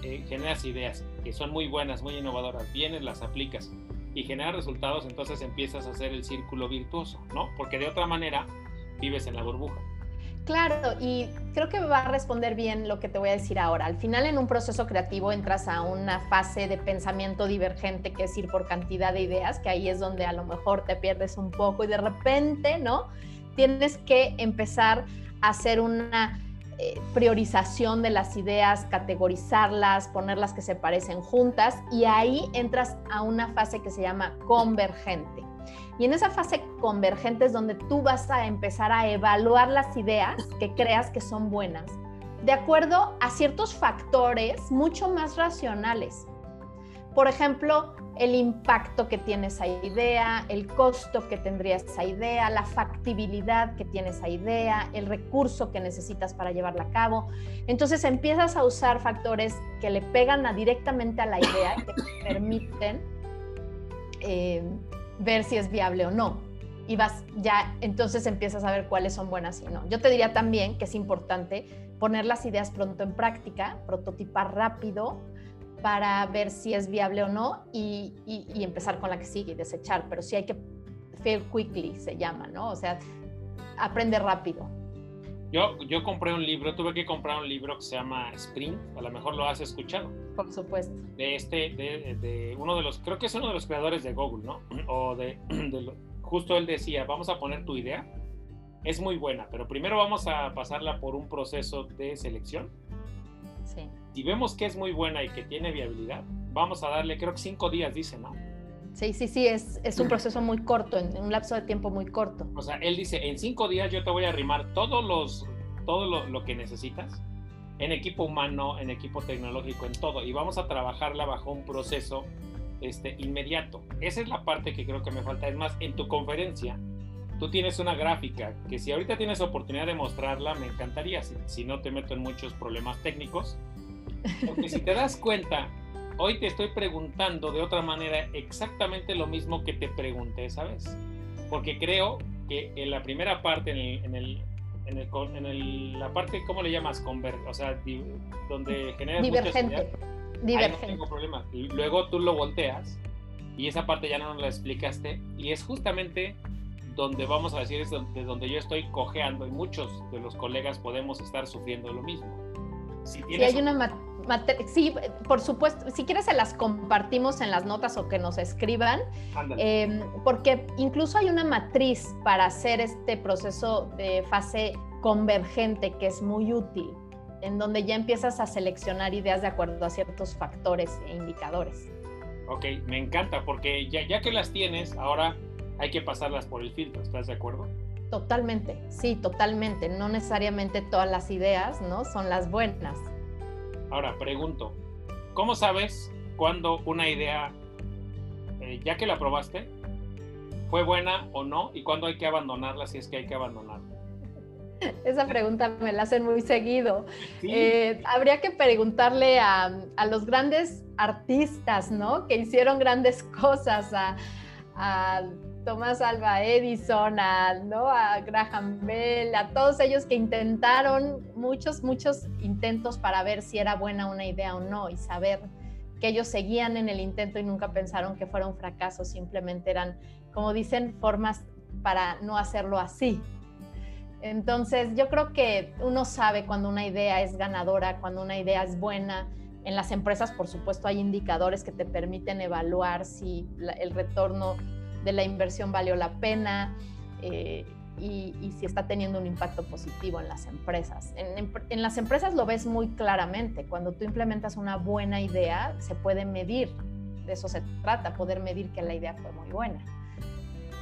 eh, generas ideas que son muy buenas, muy innovadoras, vienes, las aplicas y generas resultados, entonces empiezas a hacer el círculo virtuoso, ¿no? Porque de otra manera vives en la burbuja. Claro, y creo que va a responder bien lo que te voy a decir ahora. Al final en un proceso creativo entras a una fase de pensamiento divergente, que es ir por cantidad de ideas, que ahí es donde a lo mejor te pierdes un poco y de repente, ¿no? Tienes que empezar a hacer una eh, priorización de las ideas, categorizarlas, ponerlas que se parecen juntas y ahí entras a una fase que se llama convergente. Y en esa fase convergente es donde tú vas a empezar a evaluar las ideas que creas que son buenas, de acuerdo a ciertos factores mucho más racionales. Por ejemplo, el impacto que tiene esa idea, el costo que tendría esa idea, la factibilidad que tiene esa idea, el recurso que necesitas para llevarla a cabo. Entonces empiezas a usar factores que le pegan directamente a la idea y que te permiten eh, ver si es viable o no. Y vas ya, entonces empiezas a ver cuáles son buenas y no. Yo te diría también que es importante poner las ideas pronto en práctica, prototipar rápido para ver si es viable o no y, empezar con la que sigue y desechar. Pero sí hay que fail quickly, se llama, ¿no? O sea, aprende rápido. Yo, yo compré un libro, tuve que comprar un libro que se llama Sprint, a lo mejor lo has escuchado. Por supuesto. De este, de, de uno de los, creo que es uno de los creadores de Google, ¿no? O de, de justo él decía, vamos a poner tu idea, es muy buena, pero primero vamos a pasarla por un proceso de selección. Sí. Si vemos que es muy buena y que tiene viabilidad, vamos a darle, creo que cinco días, dice, ¿no? Sí, sí, sí, es, es un proceso muy corto, en, un lapso de tiempo muy corto. O sea, él dice, en cinco días yo te voy a arrimar todos los, todo lo, lo, que necesitas, en equipo humano, en equipo tecnológico, en todo, y vamos a trabajarla bajo un proceso este, inmediato. Esa es la parte que creo que me falta. Es más, en tu conferencia, tú tienes una gráfica que si ahorita tienes oportunidad de mostrarla, me encantaría, si, si no te meto en muchos problemas técnicos, porque si te das cuenta, hoy te estoy preguntando de otra manera exactamente lo mismo que te pregunté esa vez. Porque creo que en la primera parte, en, el, en, el, en, el, en el, la parte, ¿cómo le llamas? Conver o sea, donde generas Divergente. Divergente. no tengo problema. Luego tú lo volteas y esa parte ya no nos la explicaste y es justamente donde vamos a decir es donde, donde yo estoy cojeando y muchos de los colegas podemos estar sufriendo lo mismo. Si hay una sí, por supuesto, si quieres se las compartimos en las notas o que nos escriban, em, porque incluso hay una matriz para hacer este proceso de fase convergente que es muy útil, en donde ya empiezas a seleccionar ideas de acuerdo a ciertos factores e indicadores. Ok, me encanta, porque ya, ya que las tienes, ahora hay que pasarlas por el filtro, ¿estás de acuerdo? Totalmente, sí, totalmente. No necesariamente todas las ideas, ¿no? Son las buenas. Ahora, pregunto, ¿cómo sabes cuando una idea, eh, ya que la probaste, fue buena o no? ¿Y cuándo hay que abandonarla si es que hay que abandonarla? Esa pregunta me la hacen muy seguido. Eh, habría que preguntarle a, a, los grandes artistas, ¿no? Que hicieron grandes cosas, a, a Tomás Alba Edison, a, ¿no? a Graham Bell, a todos ellos que intentaron muchos, muchos intentos para ver si era buena una idea o no y saber que ellos seguían en el intento y nunca pensaron que fuera un fracaso, simplemente eran, como dicen, formas para no hacerlo así. Entonces, yo creo que uno sabe cuando una idea es ganadora, cuando una idea es buena. En las empresas, por supuesto, hay indicadores que te permiten evaluar si el retorno de la inversión valió la pena eh, y, si está teniendo un impacto positivo en las empresas. En, las empresas lo ves muy claramente. Cuando tú implementas una buena idea, se puede medir. De eso se trata, poder medir que la idea fue muy buena.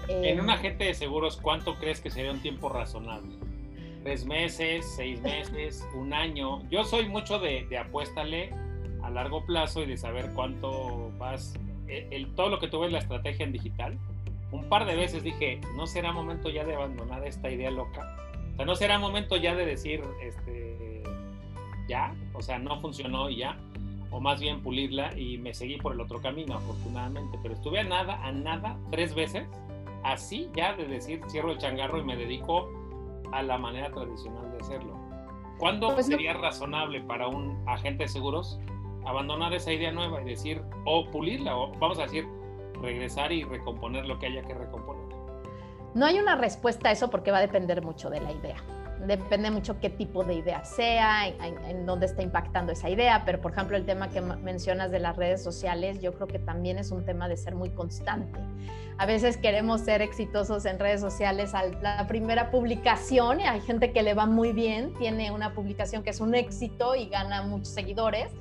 en un eh, agente de seguros, ¿cuánto crees que sería un tiempo razonable? ¿Tres meses, seis meses, un año? Yo soy mucho de, de apuéstale a largo plazo y de saber cuánto vas, eh, el, todo lo que tú ves la estrategia en digital, un par de veces dije, ¿no será momento ya de abandonar esta idea loca? O sea, ¿no será momento ya de decir, este, ya? O sea, no funcionó y ya. O más bien pulirla y me seguí por el otro camino, afortunadamente. Pero estuve a nada, a nada, tres veces, así ya de decir, cierro el changarro y me dedico a la manera tradicional de hacerlo. ¿Cuándo pues sería razonable para un agente de seguros abandonar esa idea nueva y decir, o pulirla, o vamos a decir, regresar y recomponer lo que haya que recomponer? No hay una respuesta a eso porque va a depender mucho de la idea. Depende mucho qué tipo de idea sea, en, dónde está impactando esa idea, pero por ejemplo el tema que mencionas de las redes sociales, yo creo que también es un tema de ser muy constante. A veces queremos ser exitosos en redes sociales a la primera publicación, y hay gente que le va muy bien, tiene una publicación que es un éxito y gana muchos seguidores,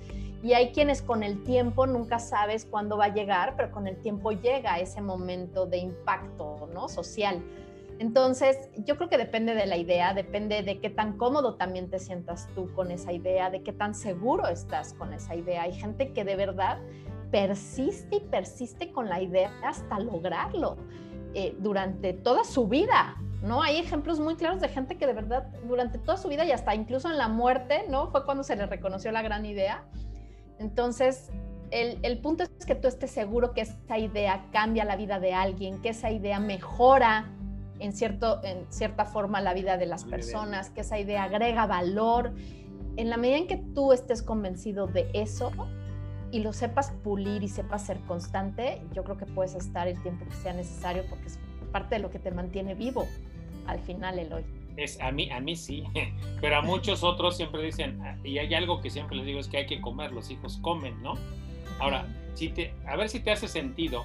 y hay quienes con el tiempo nunca sabes cuándo va a llegar, pero con el tiempo llega ese momento de impacto ¿no? social. Entonces, yo creo que depende de la idea, depende de qué tan cómodo también te sientas tú con esa idea, de qué tan seguro estás con esa idea. Hay gente que de verdad persiste y persiste con la idea hasta lograrlo eh, durante toda su vida. ¿no? Hay ejemplos muy claros de gente que de verdad durante toda su vida y hasta incluso en la muerte, ¿no? Fue cuando se le reconoció la gran idea entonces, el, punto es que tú estés seguro que esa idea cambia la vida de alguien, que esa idea mejora en, cierto, en cierta forma la vida de las personas, que esa idea agrega valor. En la medida en que tú estés convencido de eso y lo sepas pulir y sepas ser constante, yo creo que puedes estar el tiempo que sea necesario porque es parte de lo que te mantiene vivo al final, Eloy. Es, a, mí, a mí sí, pero a muchos otros siempre dicen, ah, y hay algo que siempre les digo, es que hay que comer, los hijos comen, ¿no? Ahora, si te, a ver si te hace sentido,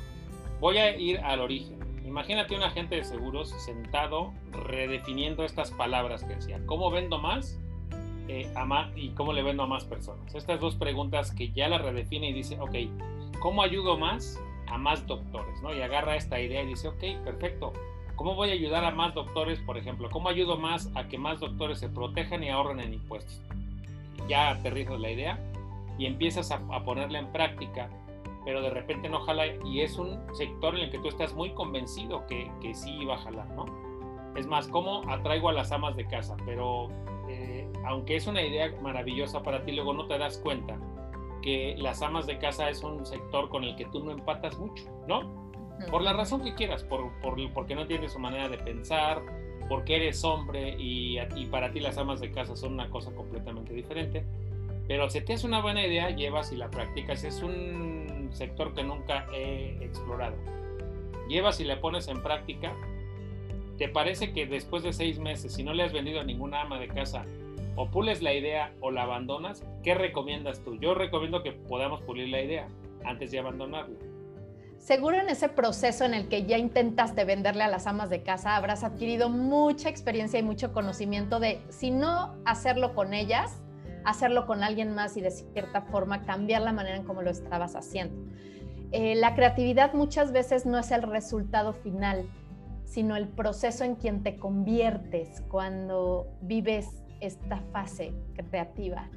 voy a ir al origen. Imagínate un agente de seguros sentado redefiniendo estas palabras que decía, ¿cómo vendo más? Eh, a más y cómo le vendo a más personas. Estas dos preguntas que ya la redefine y dice, ok, ¿cómo ayudo más a más doctores? ¿no? Y agarra esta idea y dice, ok, perfecto, ¿Cómo voy a ayudar a más doctores, por ejemplo? ¿Cómo ayudo más a que más doctores se protejan y ahorren en impuestos? Ya aterrizas la idea y empiezas a, ponerla en práctica, pero de repente no jala y es un sector en el que tú estás muy convencido que, que sí va a jalar, ¿no? Es más, ¿cómo atraigo a las amas de casa? Pero eh, aunque es una idea maravillosa para ti, luego no te das cuenta que las amas de casa es un sector con el que tú no empatas mucho, ¿no? Por la razón que quieras, por, por, porque no entiendes su manera de pensar, porque eres hombre y, para ti las amas de casa son una cosa completamente diferente. Pero si te hace una buena idea, llevas y la practicas. Es un sector que nunca he explorado. Llevas y la pones en práctica. ¿Te parece que después de seis meses, si no le has vendido a ninguna ama de casa, o pules la idea o la abandonas, ¿qué recomiendas tú? Yo recomiendo que podamos pulir la idea antes de abandonarla. Seguro en ese proceso en el que ya intentaste venderle a las amas de casa, habrás adquirido mucha experiencia y mucho conocimiento de, si no hacerlo con ellas, hacerlo con alguien más y de cierta forma cambiar la manera en cómo lo estabas haciendo. Eh, la creatividad muchas veces no es el resultado final, sino el proceso en quien te conviertes cuando vives esta fase creativa.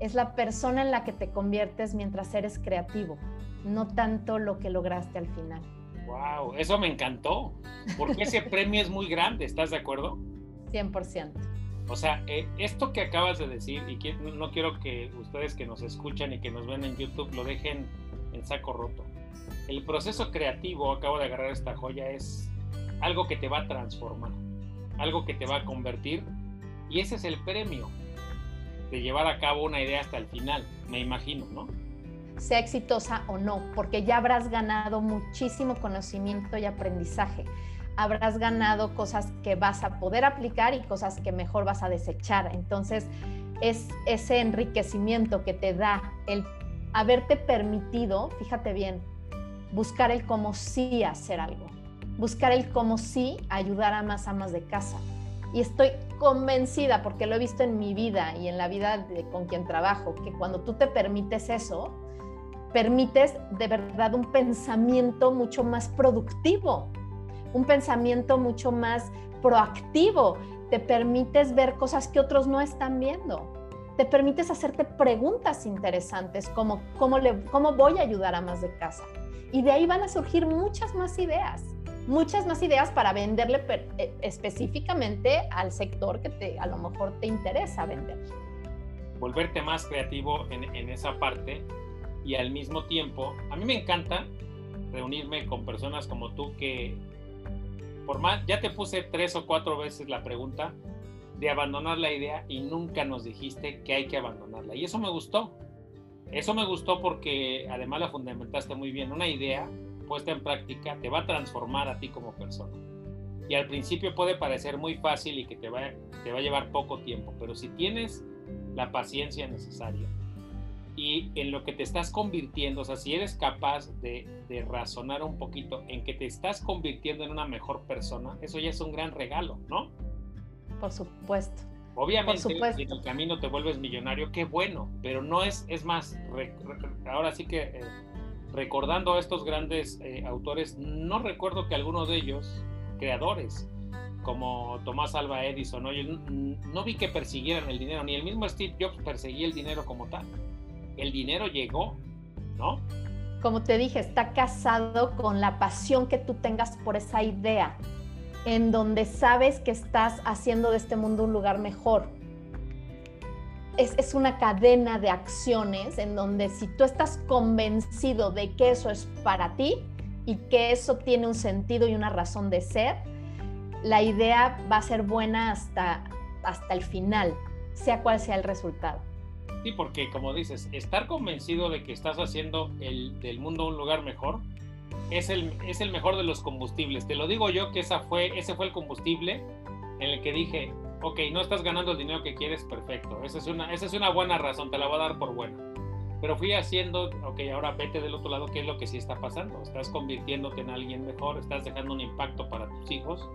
Es la persona en la que te conviertes mientras eres creativo, no tanto lo que lograste al final. Wow, eso me encantó, porque ese premio es muy grande, ¿estás de acuerdo? 100%. O sea, eh, esto que acabas de decir, y no quiero que ustedes que nos escuchan y que nos ven en YouTube lo dejen en saco roto. El proceso creativo, acabo de agarrar esta joya, es algo que te va a transformar, algo que te va a convertir, y ese es el premio de llevar a cabo una idea hasta el final, me imagino, ¿no? Sea exitosa o no, porque ya habrás ganado muchísimo conocimiento y aprendizaje habrás ganado cosas que vas a poder aplicar y cosas que mejor vas a desechar. Entonces, es ese enriquecimiento que te da el haberte permitido, fíjate bien, buscar el cómo sí hacer algo, buscar el cómo sí ayudar a más amas de casa. Y estoy convencida, porque lo he visto en mi vida y en la vida de, con quien trabajo, que cuando tú te permites eso, permites de verdad un pensamiento mucho más productivo, un pensamiento mucho más proactivo, te permites ver cosas que otros no están viendo, te permites hacerte preguntas interesantes como cómo, le, cómo voy a ayudar a más de casa. Y de ahí van a surgir muchas más ideas, muchas más ideas para venderle eh, específicamente al sector que te, a lo mejor te interesa vender. Volverte más creativo en, en esa parte y al mismo tiempo, a mí me encanta reunirme con personas como tú que por más, ya te puse tres o cuatro veces la pregunta de abandonar la idea y nunca nos dijiste que hay que abandonarla. Y eso me gustó. Eso me gustó porque además la fundamentaste muy bien. Una idea puesta en práctica te va a transformar a ti como persona. Y al principio puede parecer muy fácil y que te va, te va a llevar poco tiempo, pero si tienes la paciencia necesaria, y en lo que te estás convirtiendo, o sea, si eres capaz de, razonar un poquito en que te estás convirtiendo en una mejor persona, eso ya es un gran regalo, ¿no? Por supuesto. Obviamente, si en el camino te vuelves millonario, qué bueno, pero no es, es más, ahora sí que eh, recordando a estos grandes eh, autores, no recuerdo que alguno de ellos, creadores, como Tomás Alba Edison, ¿no? no vi que persiguieran el dinero, ni el mismo Steve Jobs perseguía el dinero como tal el dinero llegó, ¿no? Como te dije, está casado con la pasión que tú tengas por esa idea, en donde sabes que estás haciendo de este mundo un lugar mejor. Es, es, una cadena de acciones en donde si tú estás convencido de que eso es para ti y que eso tiene un sentido y una razón de ser, la idea va a ser buena hasta, hasta el final, sea cual sea el resultado. Sí, porque como dices, estar convencido de que estás haciendo el, del mundo un lugar mejor es el, es el mejor de los combustibles. Te lo digo yo que esa fue, ese fue el combustible en el que dije, ok, no estás ganando el dinero que quieres, perfecto. Esa es una, esa es una buena razón, te la voy a dar por buena. Pero fui haciendo, ok, ahora vete del otro lado, ¿qué es lo que sí está pasando? Estás convirtiéndote en alguien mejor, estás dejando un impacto para tus hijos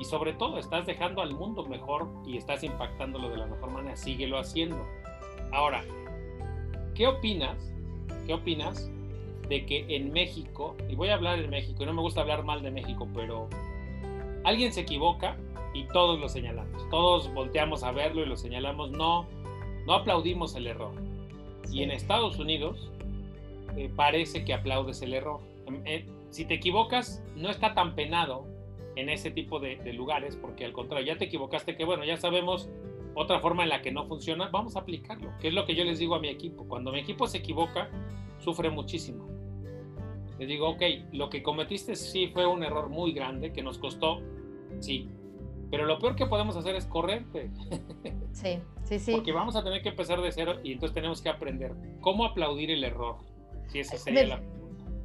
y sobre todo estás dejando al mundo mejor y estás impactándolo de la mejor manera. Síguelo haciendo. Ahora, ¿qué opinas? ¿Qué opinas de que en México, y voy a hablar de México, y no me gusta hablar mal de México, pero alguien se equivoca y todos lo señalamos, todos volteamos a verlo y lo señalamos, no, no aplaudimos el error. Y en Estados Unidos eh, parece que aplaudes el error. Eh, si te equivocas, no está tan penado en ese tipo de, de, lugares, porque al contrario, ya te equivocaste, que bueno, ya sabemos otra forma en la que no funciona, vamos a aplicarlo, que es lo que yo les digo a mi equipo. Cuando mi equipo se equivoca, sufre muchísimo. Les digo, ok, lo que cometiste sí fue un error muy grande que nos costó, sí, pero lo peor que podemos hacer es correrte. Sí, sí, sí. Porque vamos a tener que empezar de cero y entonces tenemos que aprender cómo aplaudir el error, si esa sería la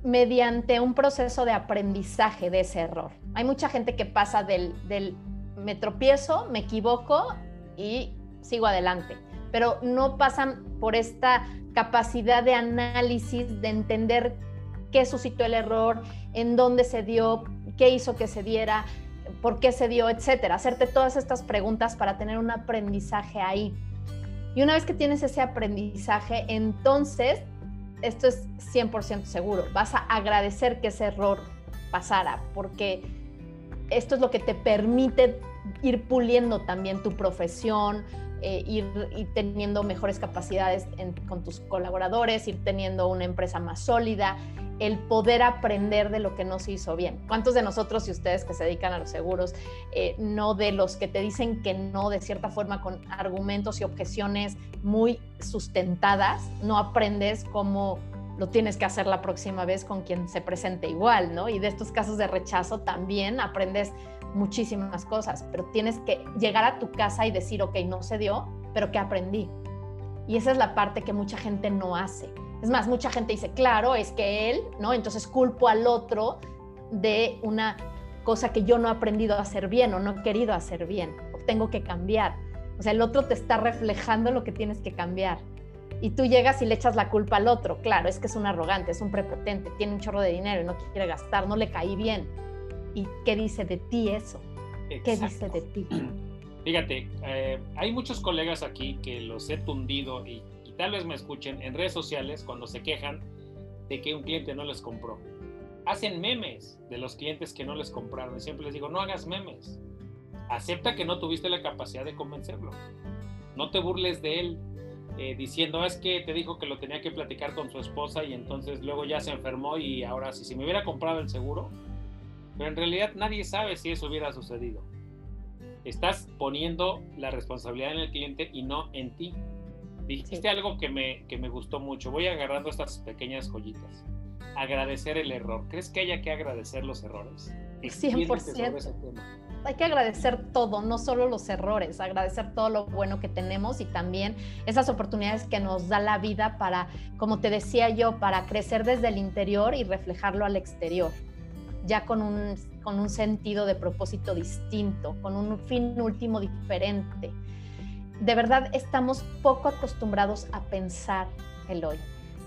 mediante un proceso de aprendizaje de ese error. Hay mucha gente que pasa del, del me tropiezo, me equivoco y sigo adelante. Pero no pasan por esta capacidad de análisis, de entender qué suscitó el error, en dónde se dio, qué hizo que se diera, por qué se dio, etcétera. Hacerte todas estas preguntas para tener un aprendizaje ahí. Y una vez que tienes ese aprendizaje, entonces, esto es 100% seguro, vas a agradecer que ese error pasara, porque esto es lo que te permite ir puliendo también tu profesión, eh, ir, teniendo mejores capacidades con tus colaboradores, ir teniendo una empresa más sólida, el poder aprender de lo que no se hizo bien. ¿Cuántos de nosotros y ustedes que se dedican a los seguros, eh, no de los que te dicen que no de cierta forma con argumentos y objeciones muy sustentadas, no aprendes cómo lo tienes que hacer la próxima vez con quien se presente igual, ¿no? Y de estos casos de rechazo también aprendes muchísimas cosas, pero tienes que llegar a tu casa y decir, ok, no se dio, pero ¿qué aprendí? Y esa es la parte que mucha gente no hace es más, mucha gente dice, claro, es que él, ¿no? Entonces culpo al otro de una cosa que yo no he aprendido a hacer bien o no he querido hacer bien, o tengo que cambiar. O sea, el otro te está reflejando lo que tienes que cambiar. Y tú llegas y le echas la culpa al otro. Claro, es que es un arrogante, es un prepotente, tiene un chorro de dinero y no quiere gastar, no le caí bien. ¿Y qué dice de ti eso? ¿Qué dice de ti? Fíjate, eh, hay muchos colegas aquí que los he tundido y tal vez me escuchen en redes sociales cuando se quejan de que un cliente no les compró. Hacen memes de los clientes que no les compraron. Y siempre les digo, no hagas memes. Acepta que no tuviste la capacidad de convencerlo. No te burles de él eh, diciendo, es que te dijo que lo tenía que platicar con su esposa y entonces luego ya se enfermó y ahora sí, si me hubiera comprado el seguro. Pero en realidad nadie sabe si eso hubiera sucedido. Estás poniendo la responsabilidad en el cliente y no en ti. Dijiste algo que me, que me gustó mucho. Voy agarrando estas pequeñas joyitas. Agradecer el error. ¿Crees que haya que agradecer los errores? 100%. Hay que agradecer todo, no solo los errores, agradecer todo lo bueno que tenemos y también esas oportunidades que nos da la vida para, como te decía yo, para crecer desde el interior y reflejarlo al exterior, ya con un, con un sentido de propósito distinto, con un fin último diferente. De verdad estamos poco acostumbrados a pensar el hoy.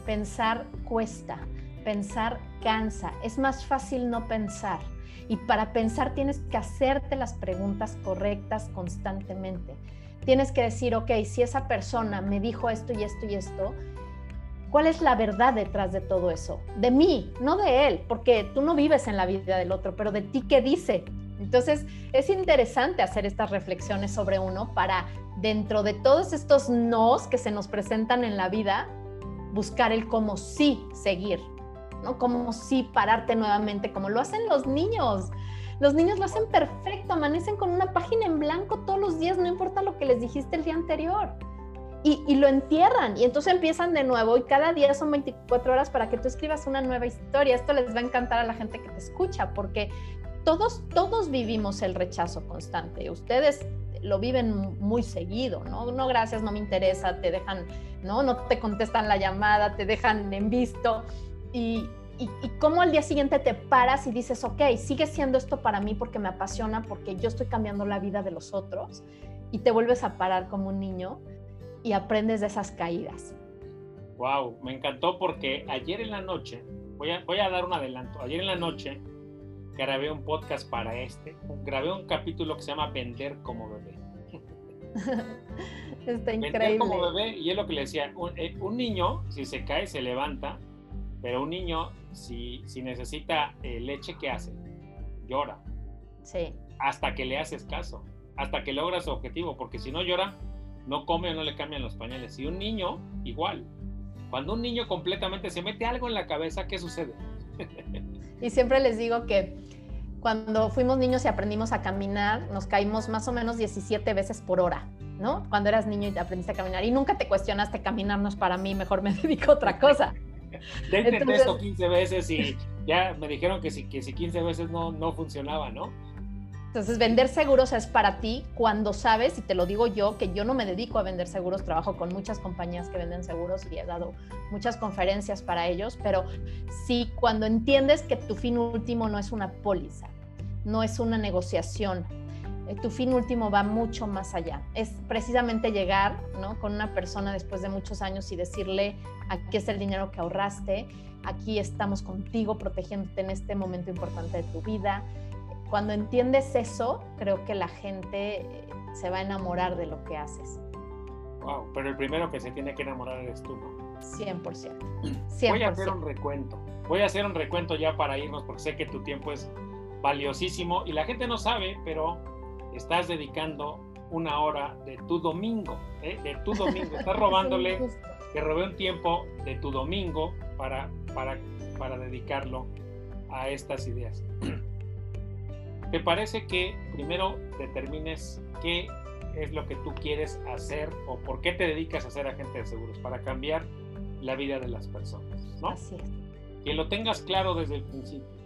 Pensar cuesta, pensar cansa, es más fácil no pensar. Y para pensar tienes que hacerte las preguntas correctas constantemente. Tienes que decir, ok, si esa persona me dijo esto y esto y esto, ¿cuál es la verdad detrás de todo eso? De mí, no de él, porque tú no vives en la vida del otro, pero de ti, ¿qué dice? Entonces, es interesante hacer estas reflexiones sobre uno para, dentro de todos estos nos que se nos presentan en la vida, buscar el cómo sí seguir, ¿no? Cómo sí pararte nuevamente, como lo hacen los niños. Los niños lo hacen perfecto, amanecen con una página en blanco todos los días, no importa lo que les dijiste el día anterior. Y, y, lo entierran y entonces empiezan de nuevo y cada día son 24 horas para que tú escribas una nueva historia. Esto les va a encantar a la gente que te escucha porque todos, todos vivimos el rechazo constante. Ustedes lo viven muy seguido, ¿no? No, gracias, no me interesa, te dejan, ¿no? No te contestan la llamada, te dejan en visto. Y, y, y cómo al día siguiente te paras y dices, ok, sigue siendo esto para mí porque me apasiona, porque yo estoy cambiando la vida de los otros. Y te vuelves a parar como un niño y aprendes de esas caídas. Wow, me encantó porque ayer en la noche, voy a, voy a dar un adelanto, ayer en la noche grabé un podcast para este. Grabé un capítulo que se llama Vender como bebé. Está increíble. Vender como bebé, y es lo que le decía, eh, un, niño, si se cae, se levanta, pero un niño, si, si necesita eh, leche, ¿qué hace? Llora. Sí. Hasta que le haces caso, hasta que logra su objetivo, porque si no llora, no come o no le cambian los pañales. Y un niño, igual. Cuando un niño completamente se mete algo en la cabeza, ¿qué sucede? Y siempre les digo que cuando fuimos niños y aprendimos a caminar, nos caímos más o menos 17 veces por hora, ¿no? Cuando eras niño y te aprendiste a caminar y nunca te cuestionaste caminar no es para mí, mejor me dedico a otra cosa. Ya intenté esto 15 veces y ya me dijeron que si, que si 15 veces no, no funcionaba, ¿no? Entonces, vender seguros es para ti cuando sabes, y te lo digo yo, que yo no me dedico a vender seguros, trabajo con muchas compañías que venden seguros y he dado muchas conferencias para ellos, pero sí cuando entiendes que tu fin último no es una póliza, no es una negociación, tu fin último va mucho más allá. Es precisamente llegar ¿no? con una persona después de muchos años y decirle, aquí es el dinero que ahorraste, aquí estamos contigo protegiéndote en este momento importante de tu vida. Cuando entiendes eso, creo que la gente eh, se va a enamorar de lo que haces. Wow, pero el primero que se tiene que enamorar eres tú, ¿no? 100%. 100%. Voy a hacer un recuento. Voy a hacer un recuento ya para irnos porque sé que tu tiempo es valiosísimo y la gente no sabe, pero estás dedicando una hora de tu domingo, ¿eh? de tu domingo. Estás robándole, te robé un tiempo de tu domingo para, para, para dedicarlo a estas ideas. ¿Te parece que primero determines qué es lo que tú quieres hacer o por qué te dedicas a ser agente de seguros? Para cambiar la vida de las personas, ¿no? Así es. Que lo tengas claro desde el principio.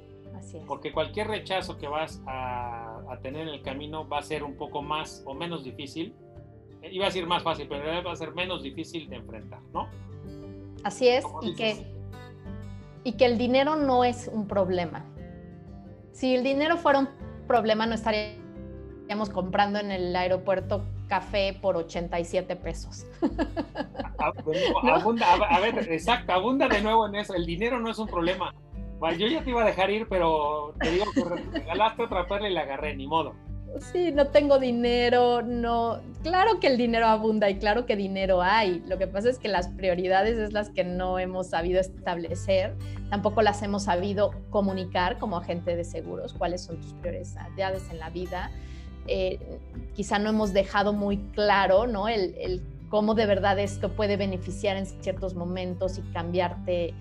Así es. Porque cualquier rechazo que vas a, a tener en el camino va a ser un poco más o menos difícil. Eh, iba a decir más fácil, pero en realidad va a ser menos difícil de enfrentar, ¿no? Así es, y que, y que el dinero no es un problema. Si el dinero fuera un problema, no estaríamos comprando en el aeropuerto café por 87 pesos. A, ¿No? abunda, a, a ver, exacto, abunda de nuevo en eso. El dinero no es un problema. Yo ya te iba a dejar ir, pero te digo que regalaste otra perla y la agarré, ni modo. Sí, no tengo dinero, no. Claro que el dinero abunda y claro que dinero hay. Lo que pasa es que las prioridades es las que no hemos sabido establecer, tampoco las hemos sabido comunicar como agente de seguros, cuáles son tus prioridades en la vida. Eh, quizá no hemos dejado muy claro, ¿no? El, el cómo de verdad esto puede beneficiar en ciertos momentos y cambiarte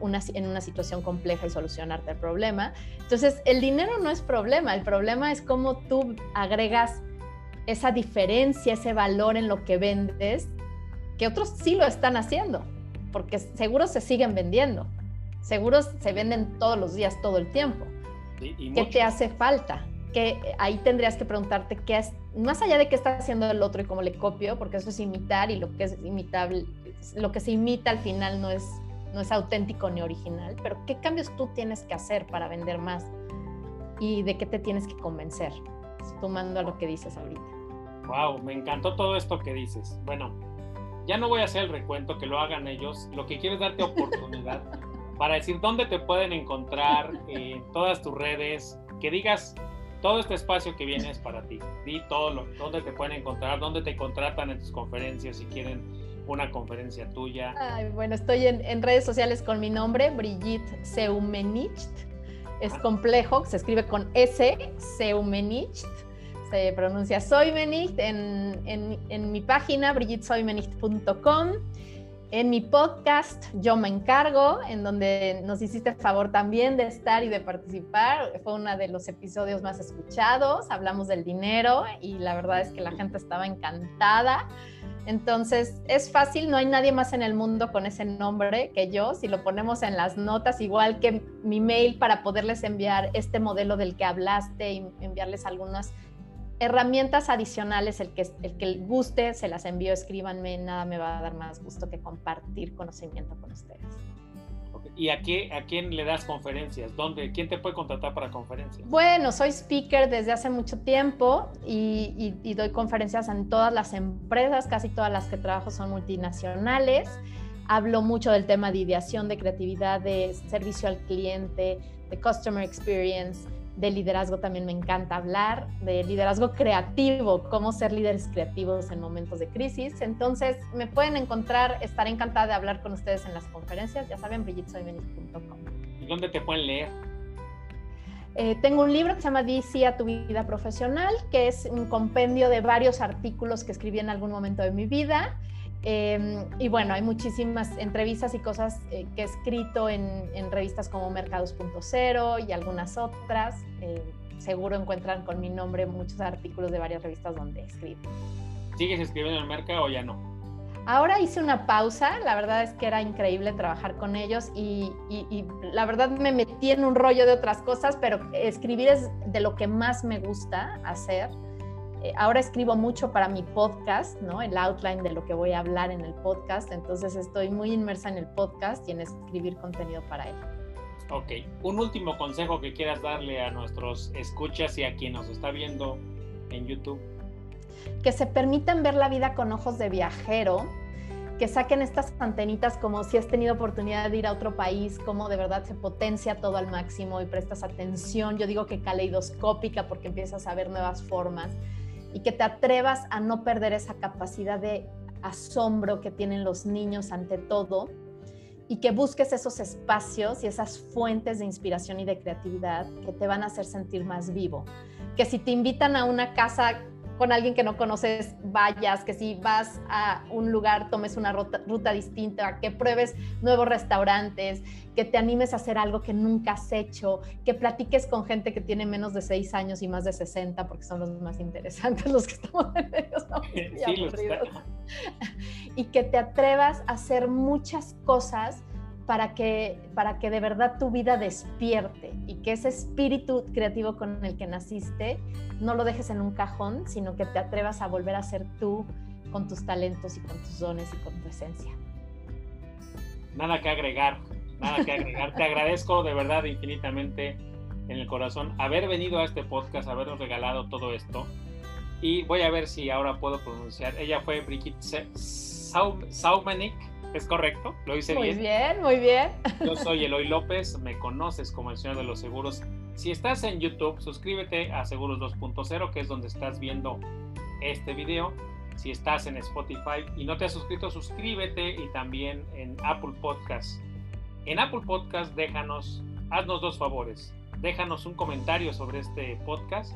una, en una situación compleja y solucionarte el problema. Entonces, el dinero no es problema, el problema es cómo tú agregas esa diferencia, ese valor en lo que vendes, que otros sí lo están haciendo, porque seguros se siguen vendiendo, seguros se venden todos los días, todo el tiempo. Sí, ¿Qué te hace falta? Que ahí tendrías que preguntarte qué es, más allá de qué está haciendo el otro y cómo le copio, porque eso es imitar y lo que es imitable, lo que se imita al final no es no es auténtico ni original, pero ¿qué cambios tú tienes que hacer para vender más? ¿Y de qué te tienes que convencer? Sumando a lo que dices ahorita. Wow, me encantó todo esto que dices. Bueno, ya no voy a hacer el recuento, que lo hagan ellos. Lo que quiero es darte oportunidad para decir dónde te pueden encontrar en todas tus redes, que digas todo este espacio que viene es para ti. Di todo lo, dónde te pueden encontrar, dónde te contratan en tus conferencias si quieren una conferencia tuya. Ay, bueno, estoy en, en, redes sociales con mi nombre, Brigitte Seumenicht. Es ah. complejo, se escribe con S, Seumenicht. Se pronuncia Soymenicht en, en, en mi página, brigittesoymenicht.com. En mi podcast, Yo me encargo, en donde nos hiciste el favor también de estar y de participar. Fue uno de los episodios más escuchados. Hablamos del dinero y la verdad es que la gente estaba encantada. Entonces, es fácil, no hay nadie más en el mundo con ese nombre que yo. Si lo ponemos en las notas, igual que mi mail para poderles enviar este modelo del que hablaste y enviarles algunas herramientas adicionales, el que, el que guste, se las envío, escríbanme, nada me va a dar más gusto que compartir conocimiento con ustedes. ¿Y a, qué, a quién le das conferencias? ¿Dónde? ¿Quién te puede contratar para conferencias? Bueno, soy speaker desde hace mucho tiempo y, y, y, doy conferencias en todas las empresas, casi todas las que trabajo son multinacionales. Hablo mucho del tema de ideación, de creatividad, de servicio al cliente, de customer experience, de liderazgo también me encanta hablar, de liderazgo creativo, cómo ser líderes creativos en momentos de crisis. Entonces, me pueden encontrar, estaré encantada de hablar con ustedes en las conferencias, ya saben, brigitsoymenis.com. ¿Y dónde te pueden leer? Eh, tengo un libro que se llama DC a tu vida profesional, que es un compendio de varios artículos que escribí en algún momento de mi vida eh, y bueno, hay muchísimas entrevistas y cosas eh, que he escrito en, en revistas como Mercados.0 y algunas otras. Eh, seguro encuentran con mi nombre muchos artículos de varias revistas donde escribo. ¿Sigues escribiendo en el mercado o ya no? Ahora hice una pausa, la verdad es que era increíble trabajar con ellos y, y, y, la verdad me metí en un rollo de otras cosas, pero escribir es de lo que más me gusta hacer. Eh, ahora escribo mucho para mi podcast, ¿no? El outline de lo que voy a hablar en el podcast, entonces estoy muy inmersa en el podcast y en escribir contenido para él. Ok, un último consejo que quieras darle a nuestros escuchas y a quien nos está viendo en YouTube. Que se permitan ver la vida con ojos de viajero, que saquen estas antenitas como si has tenido oportunidad de ir a otro país, como de verdad se potencia todo al máximo y prestas atención. Yo digo que caleidoscópica porque empiezas a ver nuevas formas y que te atrevas a no perder esa capacidad de asombro que tienen los niños ante todo y que busques esos espacios y esas fuentes de inspiración y de creatividad que te van a hacer sentir más vivo. Que si te invitan a una casa con alguien que no conoces vayas, que si vas a un lugar tomes una ruta, distinta, que pruebes nuevos restaurantes, que te animes a hacer algo que nunca has hecho, que platiques con gente que tiene menos de 6 años y más de 60, porque son los más interesantes los que estamos en ellos. y que te atrevas a hacer muchas cosas para que, para que de verdad tu vida despierte y que ese espíritu creativo con el que naciste no lo dejes en un cajón, sino que te atrevas a volver a ser tú con tus talentos y con tus dones y con tu esencia. Nada que agregar, nada que agregar. te agradezco de verdad infinitamente en el corazón haber venido a este podcast, habernos regalado todo esto. Y voy a ver si ahora puedo pronunciar. Ella fue Brigitte Saumanik ¿Es correcto? ¿Lo hice bien? Muy bien, muy bien. Yo soy Eloy López, me conoces como el Señor de los Seguros. Si estás en YouTube, suscríbete a Seguros 2.0, que es donde estás viendo este video. Si estás en Spotify y no te has suscrito, suscríbete y también en Apple Podcast. En Apple Podcast, déjanos, haznos dos favores. Déjanos un comentario sobre este podcast,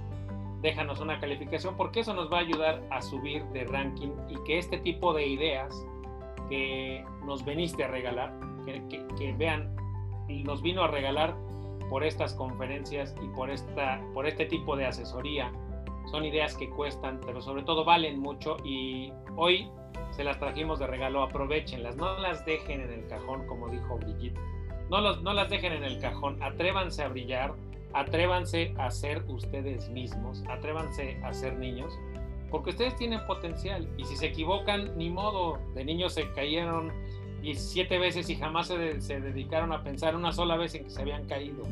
déjanos una calificación, porque eso nos va a ayudar a subir de ranking y que este tipo de ideas que nos veniste a regalar, que, vean, y nos vino a regalar por estas conferencias y por, esta, por este tipo de asesoría. Son ideas que cuestan, pero sobre todo valen mucho y hoy se las trajimos de regalo, aprovechenlas, no las dejen en el cajón, como dijo Brigitte. No, los, no las dejen en el cajón, atrévanse a brillar, atrévanse a ser ustedes mismos, atrévanse a ser niños porque ustedes tienen potencial y si se equivocan, ni modo, de niños se cayeron y siete veces y jamás se, se, dedicaron a pensar una sola vez en que se habían caído.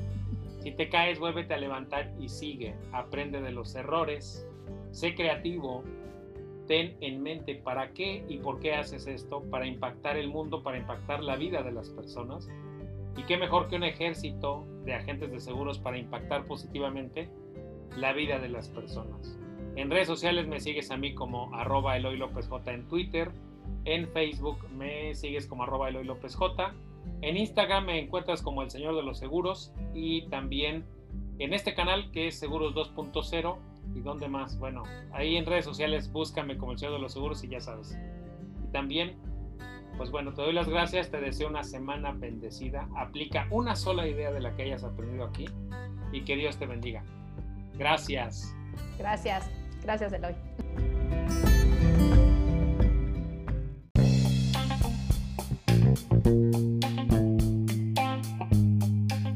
Si te caes, vuélvete a levantar y sigue, aprende de los errores, sé creativo, ten en mente para qué y por qué haces esto, para impactar el mundo, para impactar la vida de las personas. Y qué mejor que un ejército de agentes de seguros para impactar positivamente la vida de las personas. En redes sociales me sigues a mí como arroba Eloy López J en Twitter. En Facebook me sigues como arroba Eloy López J. En Instagram me encuentras como el Señor de los Seguros. Y también en este canal que es Seguros 2.0. ¿Y dónde más? Bueno, ahí en redes sociales búscame como el Señor de los Seguros y ya sabes. Y también, pues bueno, te doy las gracias. Te deseo una semana bendecida. Aplica una sola idea de la que hayas aprendido aquí. Y que Dios te bendiga. Gracias. Gracias. Gracias, Eloy.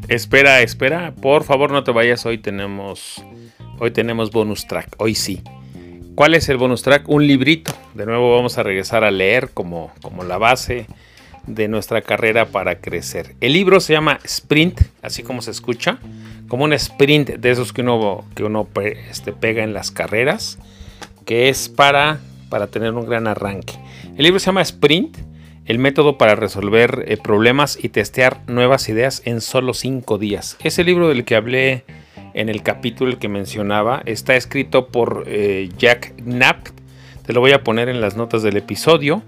Espera, espera, por favor no te vayas, hoy tenemos hoy tenemos bonus track, hoy sí. ¿Cuál es el bonus track? Un librito. De nuevo vamos a regresar a leer como, como la base de nuestra carrera para crecer. El libro se llama Sprint, así como se escucha como un sprint de esos que uno, que uno este, pega en las carreras, que es para, para tener un gran arranque. El libro se llama Sprint, el método para resolver eh, problemas y testear nuevas ideas en solo cinco días. Ese libro del que hablé en el capítulo que mencionaba está escrito por eh, Jack Knapp, te lo voy a poner en las notas del episodio,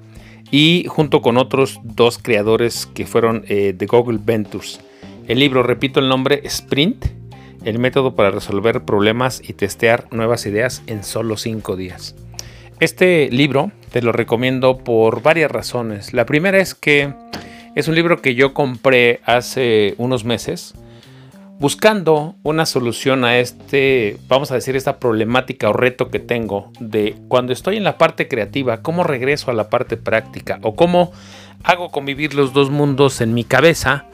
y junto con otros dos creadores que fueron eh, de Google Ventures. El libro, repito el nombre, Sprint, el método para resolver problemas y testear nuevas ideas en solo 5 días. Este libro te lo recomiendo por varias razones. La primera es que es un libro que yo compré hace unos meses buscando una solución a este, vamos a decir, esta problemática o reto que tengo de cuando estoy en la parte creativa, cómo regreso a la parte práctica o cómo hago convivir los dos mundos en mi cabeza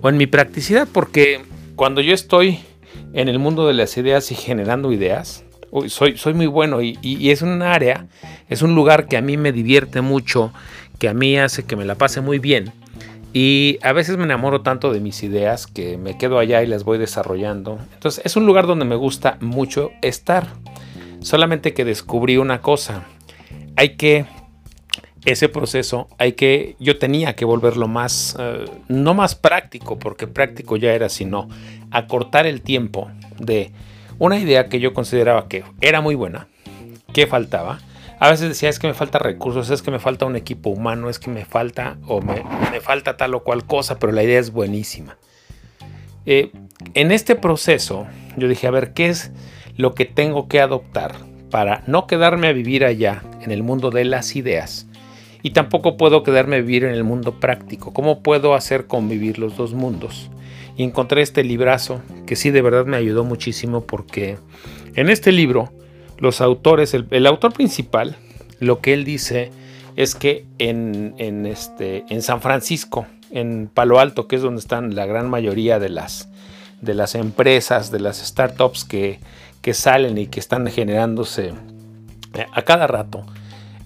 o en mi practicidad, porque cuando yo estoy en el mundo de las ideas y generando ideas, soy, muy bueno y, es un área, es un lugar que a mí me divierte mucho, que a mí hace que me la pase muy bien. Y a veces me enamoro tanto de mis ideas que me quedo allá y las voy desarrollando. Entonces es un lugar donde me gusta mucho estar. Solamente que descubrí una cosa. Hay que ese proceso hay que, yo tenía que volverlo más, eh, no más práctico, porque práctico ya era, sino acortar el tiempo de una idea que yo consideraba que era muy buena, que faltaba. A veces decía, es que me falta recursos, es que me falta un equipo humano, es que me falta o me, falta tal o cual cosa, pero la idea es buenísima. Eh, en este proceso, yo dije, a ver, ¿qué es lo que tengo que adoptar para no quedarme a vivir allá en el mundo de las ideas? Y tampoco puedo quedarme a vivir en el mundo práctico. ¿Cómo puedo hacer convivir los dos mundos? Y encontré este librazo que sí de verdad me ayudó muchísimo porque en este libro los autores, el, autor principal, lo que él dice es que en, este, en San Francisco, en Palo Alto, que es donde están la gran mayoría de las, de las empresas, de las startups que, que salen y que están generándose a cada rato,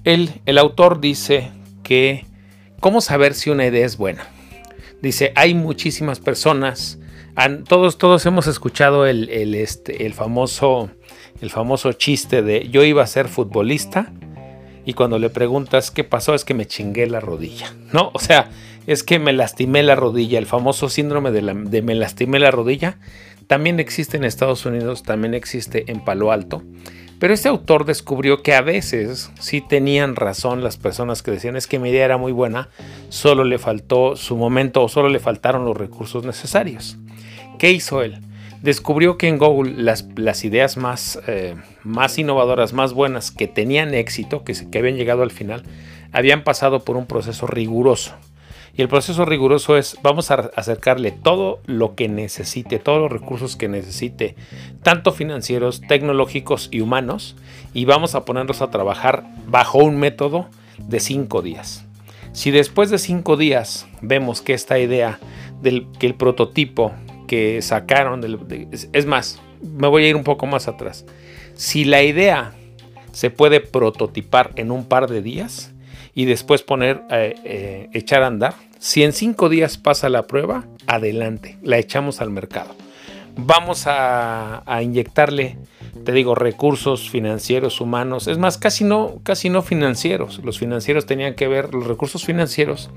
el autor dice que, ¿cómo saber si una idea es buena? Dice, hay muchísimas personas, todos, todos hemos escuchado el, este, el, famoso, el famoso chiste de yo iba a ser futbolista y cuando le preguntas qué pasó es que me chingué la rodilla, ¿no? O sea, es que me lastimé la rodilla, el famoso síndrome de, de me lastimé la rodilla, también existe en Estados Unidos, también existe en Palo Alto. Pero este autor descubrió que a veces sí tenían razón las personas que decían es que mi idea era muy buena, solo le faltó su momento o solo le faltaron los recursos necesarios. ¿Qué hizo él? Descubrió que en Google las, ideas más, eh, más innovadoras, más buenas, que tenían éxito, que, que habían llegado al final, habían pasado por un proceso riguroso. Y el proceso riguroso es, vamos a acercarle todo lo que necesite, todos los recursos que necesite, tanto financieros, tecnológicos y humanos, y vamos a ponerlos a trabajar bajo un método de cinco días. Si después de cinco días vemos que esta idea del que el prototipo que sacaron, es más, me voy a ir un poco más atrás. Si la idea se puede prototipar en un par de días y después poner, eh, eh, echar a andar, si en cinco días pasa la prueba, adelante, la echamos al mercado. Vamos a, inyectarle, te digo, recursos financieros, humanos, es más, casi no, casi no financieros. Los financieros tenían que ver, los recursos financieros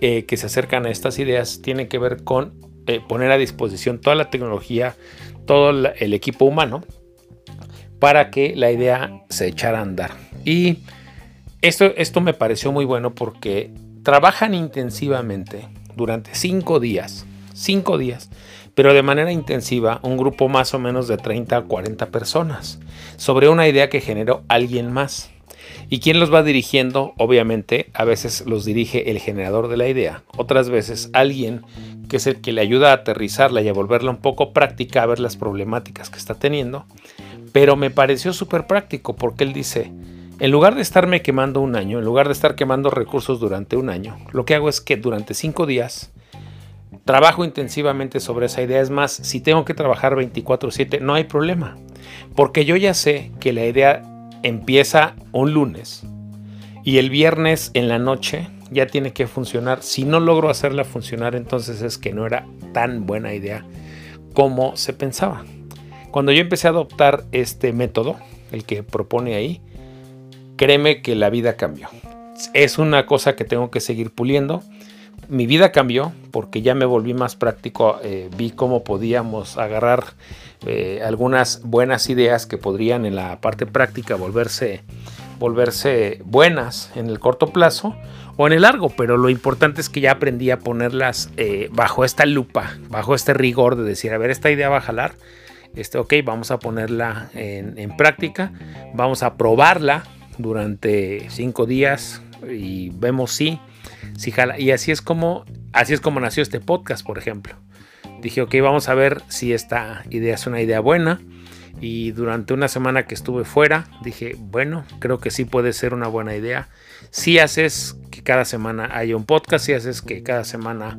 eh, que se acercan a estas ideas tienen que ver con eh, poner a disposición toda la tecnología, todo el equipo humano para que la idea se echara a andar. Y esto, esto me pareció muy bueno porque trabajan intensivamente durante cinco días, cinco días, pero de manera intensiva, un grupo más o menos de 30 a 40 personas, sobre una idea que generó alguien más. ¿Y quién los va dirigiendo? Obviamente, a veces los dirige el generador de la idea, otras veces alguien que es el que le ayuda a aterrizarla y a volverla un poco práctica, a ver las problemáticas que está teniendo. Pero me pareció súper práctico porque él dice, en lugar de estarme quemando un año, en lugar de estar quemando recursos durante un año, lo que hago es que durante cinco días trabajo intensivamente sobre esa idea. Es más, si tengo que trabajar 24/7, no hay problema. Porque yo ya sé que la idea empieza un lunes y el viernes en la noche ya tiene que funcionar. Si no logro hacerla funcionar, entonces es que no era tan buena idea como se pensaba. Cuando yo empecé a adoptar este método, el que propone ahí, créeme que la vida cambió. Es una cosa que tengo que seguir puliendo. Mi vida cambió porque ya me volví más práctico, eh, vi cómo podíamos agarrar eh, algunas buenas ideas que podrían en la parte práctica volverse, volverse buenas en el corto plazo o en el largo, pero lo importante es que ya aprendí a ponerlas eh, bajo esta lupa, bajo este rigor de decir, a ver, esta idea va a jalar, este, ok, vamos a ponerla en, en práctica, vamos a probarla, durante cinco días y vemos si, Y así es como, así es como nació este podcast, por ejemplo. Dije, ok, vamos a ver si esta idea es una idea buena. Y durante una semana que estuve fuera, dije, bueno, creo que sí puede ser una buena idea. Si haces que cada semana haya un podcast, si haces que cada semana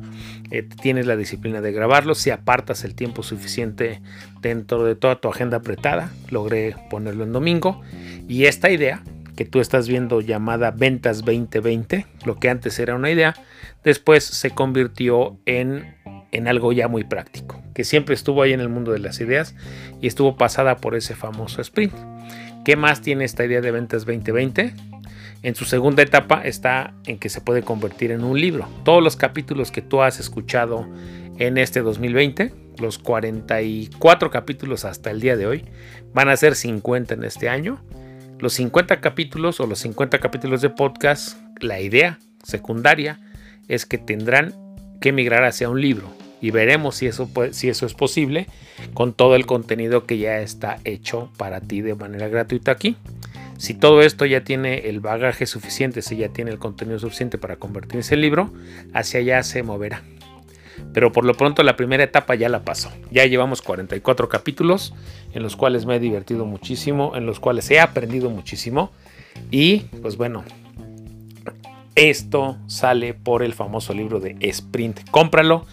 eh, tienes la disciplina de grabarlo, si apartas el tiempo suficiente dentro de toda tu agenda apretada, logré ponerlo en domingo. Y esta idea que tú estás viendo llamada Ventas 2020, lo que antes era una idea, después se convirtió en en algo ya muy práctico, que siempre estuvo ahí en el mundo de las ideas y estuvo pasada por ese famoso sprint. ¿Qué más tiene esta idea de ventas 2020? En su segunda etapa está en que se puede convertir en un libro. Todos los capítulos que tú has escuchado en este 2020, los 44 capítulos hasta el día de hoy, van a ser 50 en este año. Los 50 capítulos o los 50 capítulos de podcast, la idea secundaria es que tendrán que migrar hacia un libro y veremos si eso, si eso es posible con todo el contenido que ya está hecho para ti de manera gratuita aquí. Si todo esto ya tiene el bagaje suficiente, si ya tiene el contenido suficiente para convertirse en libro, hacia allá se moverá. Pero por lo pronto la primera etapa ya la pasó. Ya llevamos 44 capítulos en los cuales me he divertido muchísimo, en los cuales he aprendido muchísimo. Y pues bueno, esto sale por el famoso libro de Sprint. Cómpralo.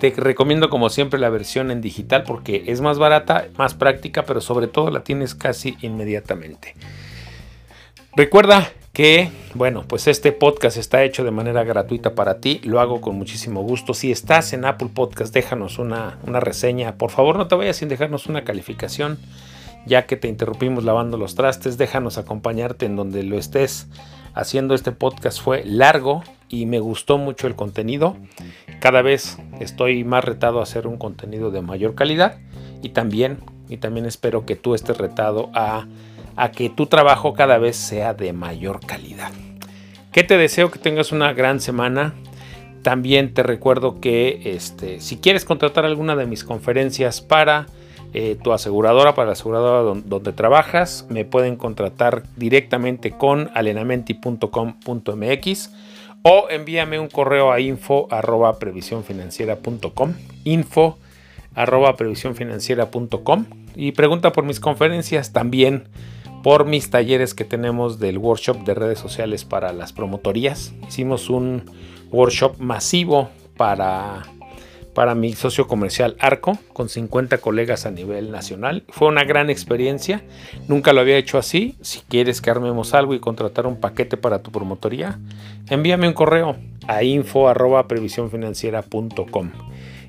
Te recomiendo como siempre la versión en digital porque es más barata, más práctica, pero sobre todo la tienes casi inmediatamente. Recuerda que, bueno, pues este podcast está hecho de manera gratuita para ti, lo hago con muchísimo gusto. Si estás en Apple Podcast, déjanos una, una reseña. Por favor, no te vayas sin dejarnos una calificación, ya que te interrumpimos lavando los trastes, déjanos acompañarte en donde lo estés haciendo este podcast. Fue largo y me gustó mucho el contenido. Cada vez estoy más retado a hacer un contenido de mayor calidad y también, y también espero que tú estés retado a a que tu trabajo cada vez sea de mayor calidad. Que te deseo que tengas una gran semana. También te recuerdo que este, si quieres contratar alguna de mis conferencias para eh, tu aseguradora, para la aseguradora donde, trabajas, me pueden contratar directamente con alenamenti.com.mx o envíame un correo a info arroba info arroba y pregunta por mis conferencias también por mis talleres que tenemos del workshop de redes sociales para las promotorías. Hicimos un workshop masivo para, para mi socio comercial Arco con 50 colegas a nivel nacional. Fue una gran experiencia. Nunca lo había hecho así. Si quieres que armemos algo y contratar un paquete para tu promotoría, envíame un correo a info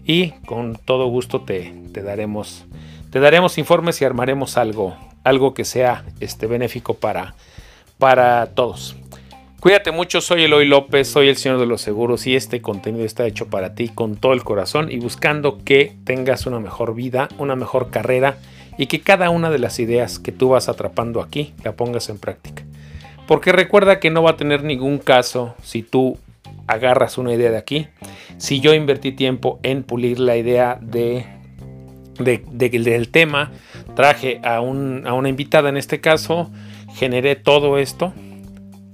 y con todo gusto te, te daremos te daremos informes y armaremos algo algo que sea este, benéfico para, para todos. Cuídate mucho, soy Eloy López, soy el Señor de los Seguros y este contenido está hecho para ti con todo el corazón y buscando que tengas una mejor vida, una mejor carrera y que cada una de las ideas que tú vas atrapando aquí la pongas en práctica. Porque recuerda que no va a tener ningún caso si tú agarras una idea de aquí, si yo invertí tiempo en pulir la idea de del tema, traje a, una invitada en este caso, generé todo esto,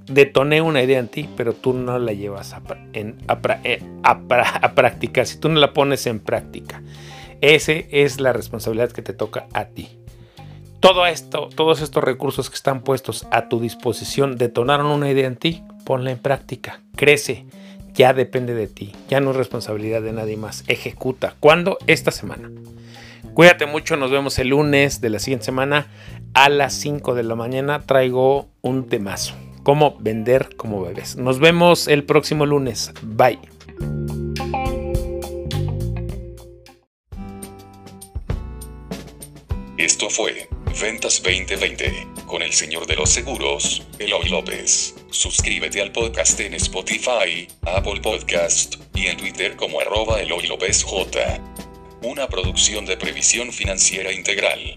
detoné una idea en ti, pero tú no la llevas a, en, eh, a, práctica, si tú no la pones en práctica. Esa es la responsabilidad que te toca a ti. Todo esto, todos estos recursos que están puestos a tu disposición detonaron una idea en ti, ponla en práctica, crece, ya depende de ti, ya no es responsabilidad de nadie más, ejecuta. ¿Cuándo? Esta semana. Cuídate mucho, nos vemos el lunes de la siguiente semana a las 5 de la mañana. Traigo un temazo, cómo vender como bebés. Nos vemos el próximo lunes. Bye. Esto fue Ventas 2020 con el señor de los seguros, Eloy López. Suscríbete al podcast en Spotify, Apple Podcast y en Twitter como arroba Eloy López J una producción de previsión financiera integral.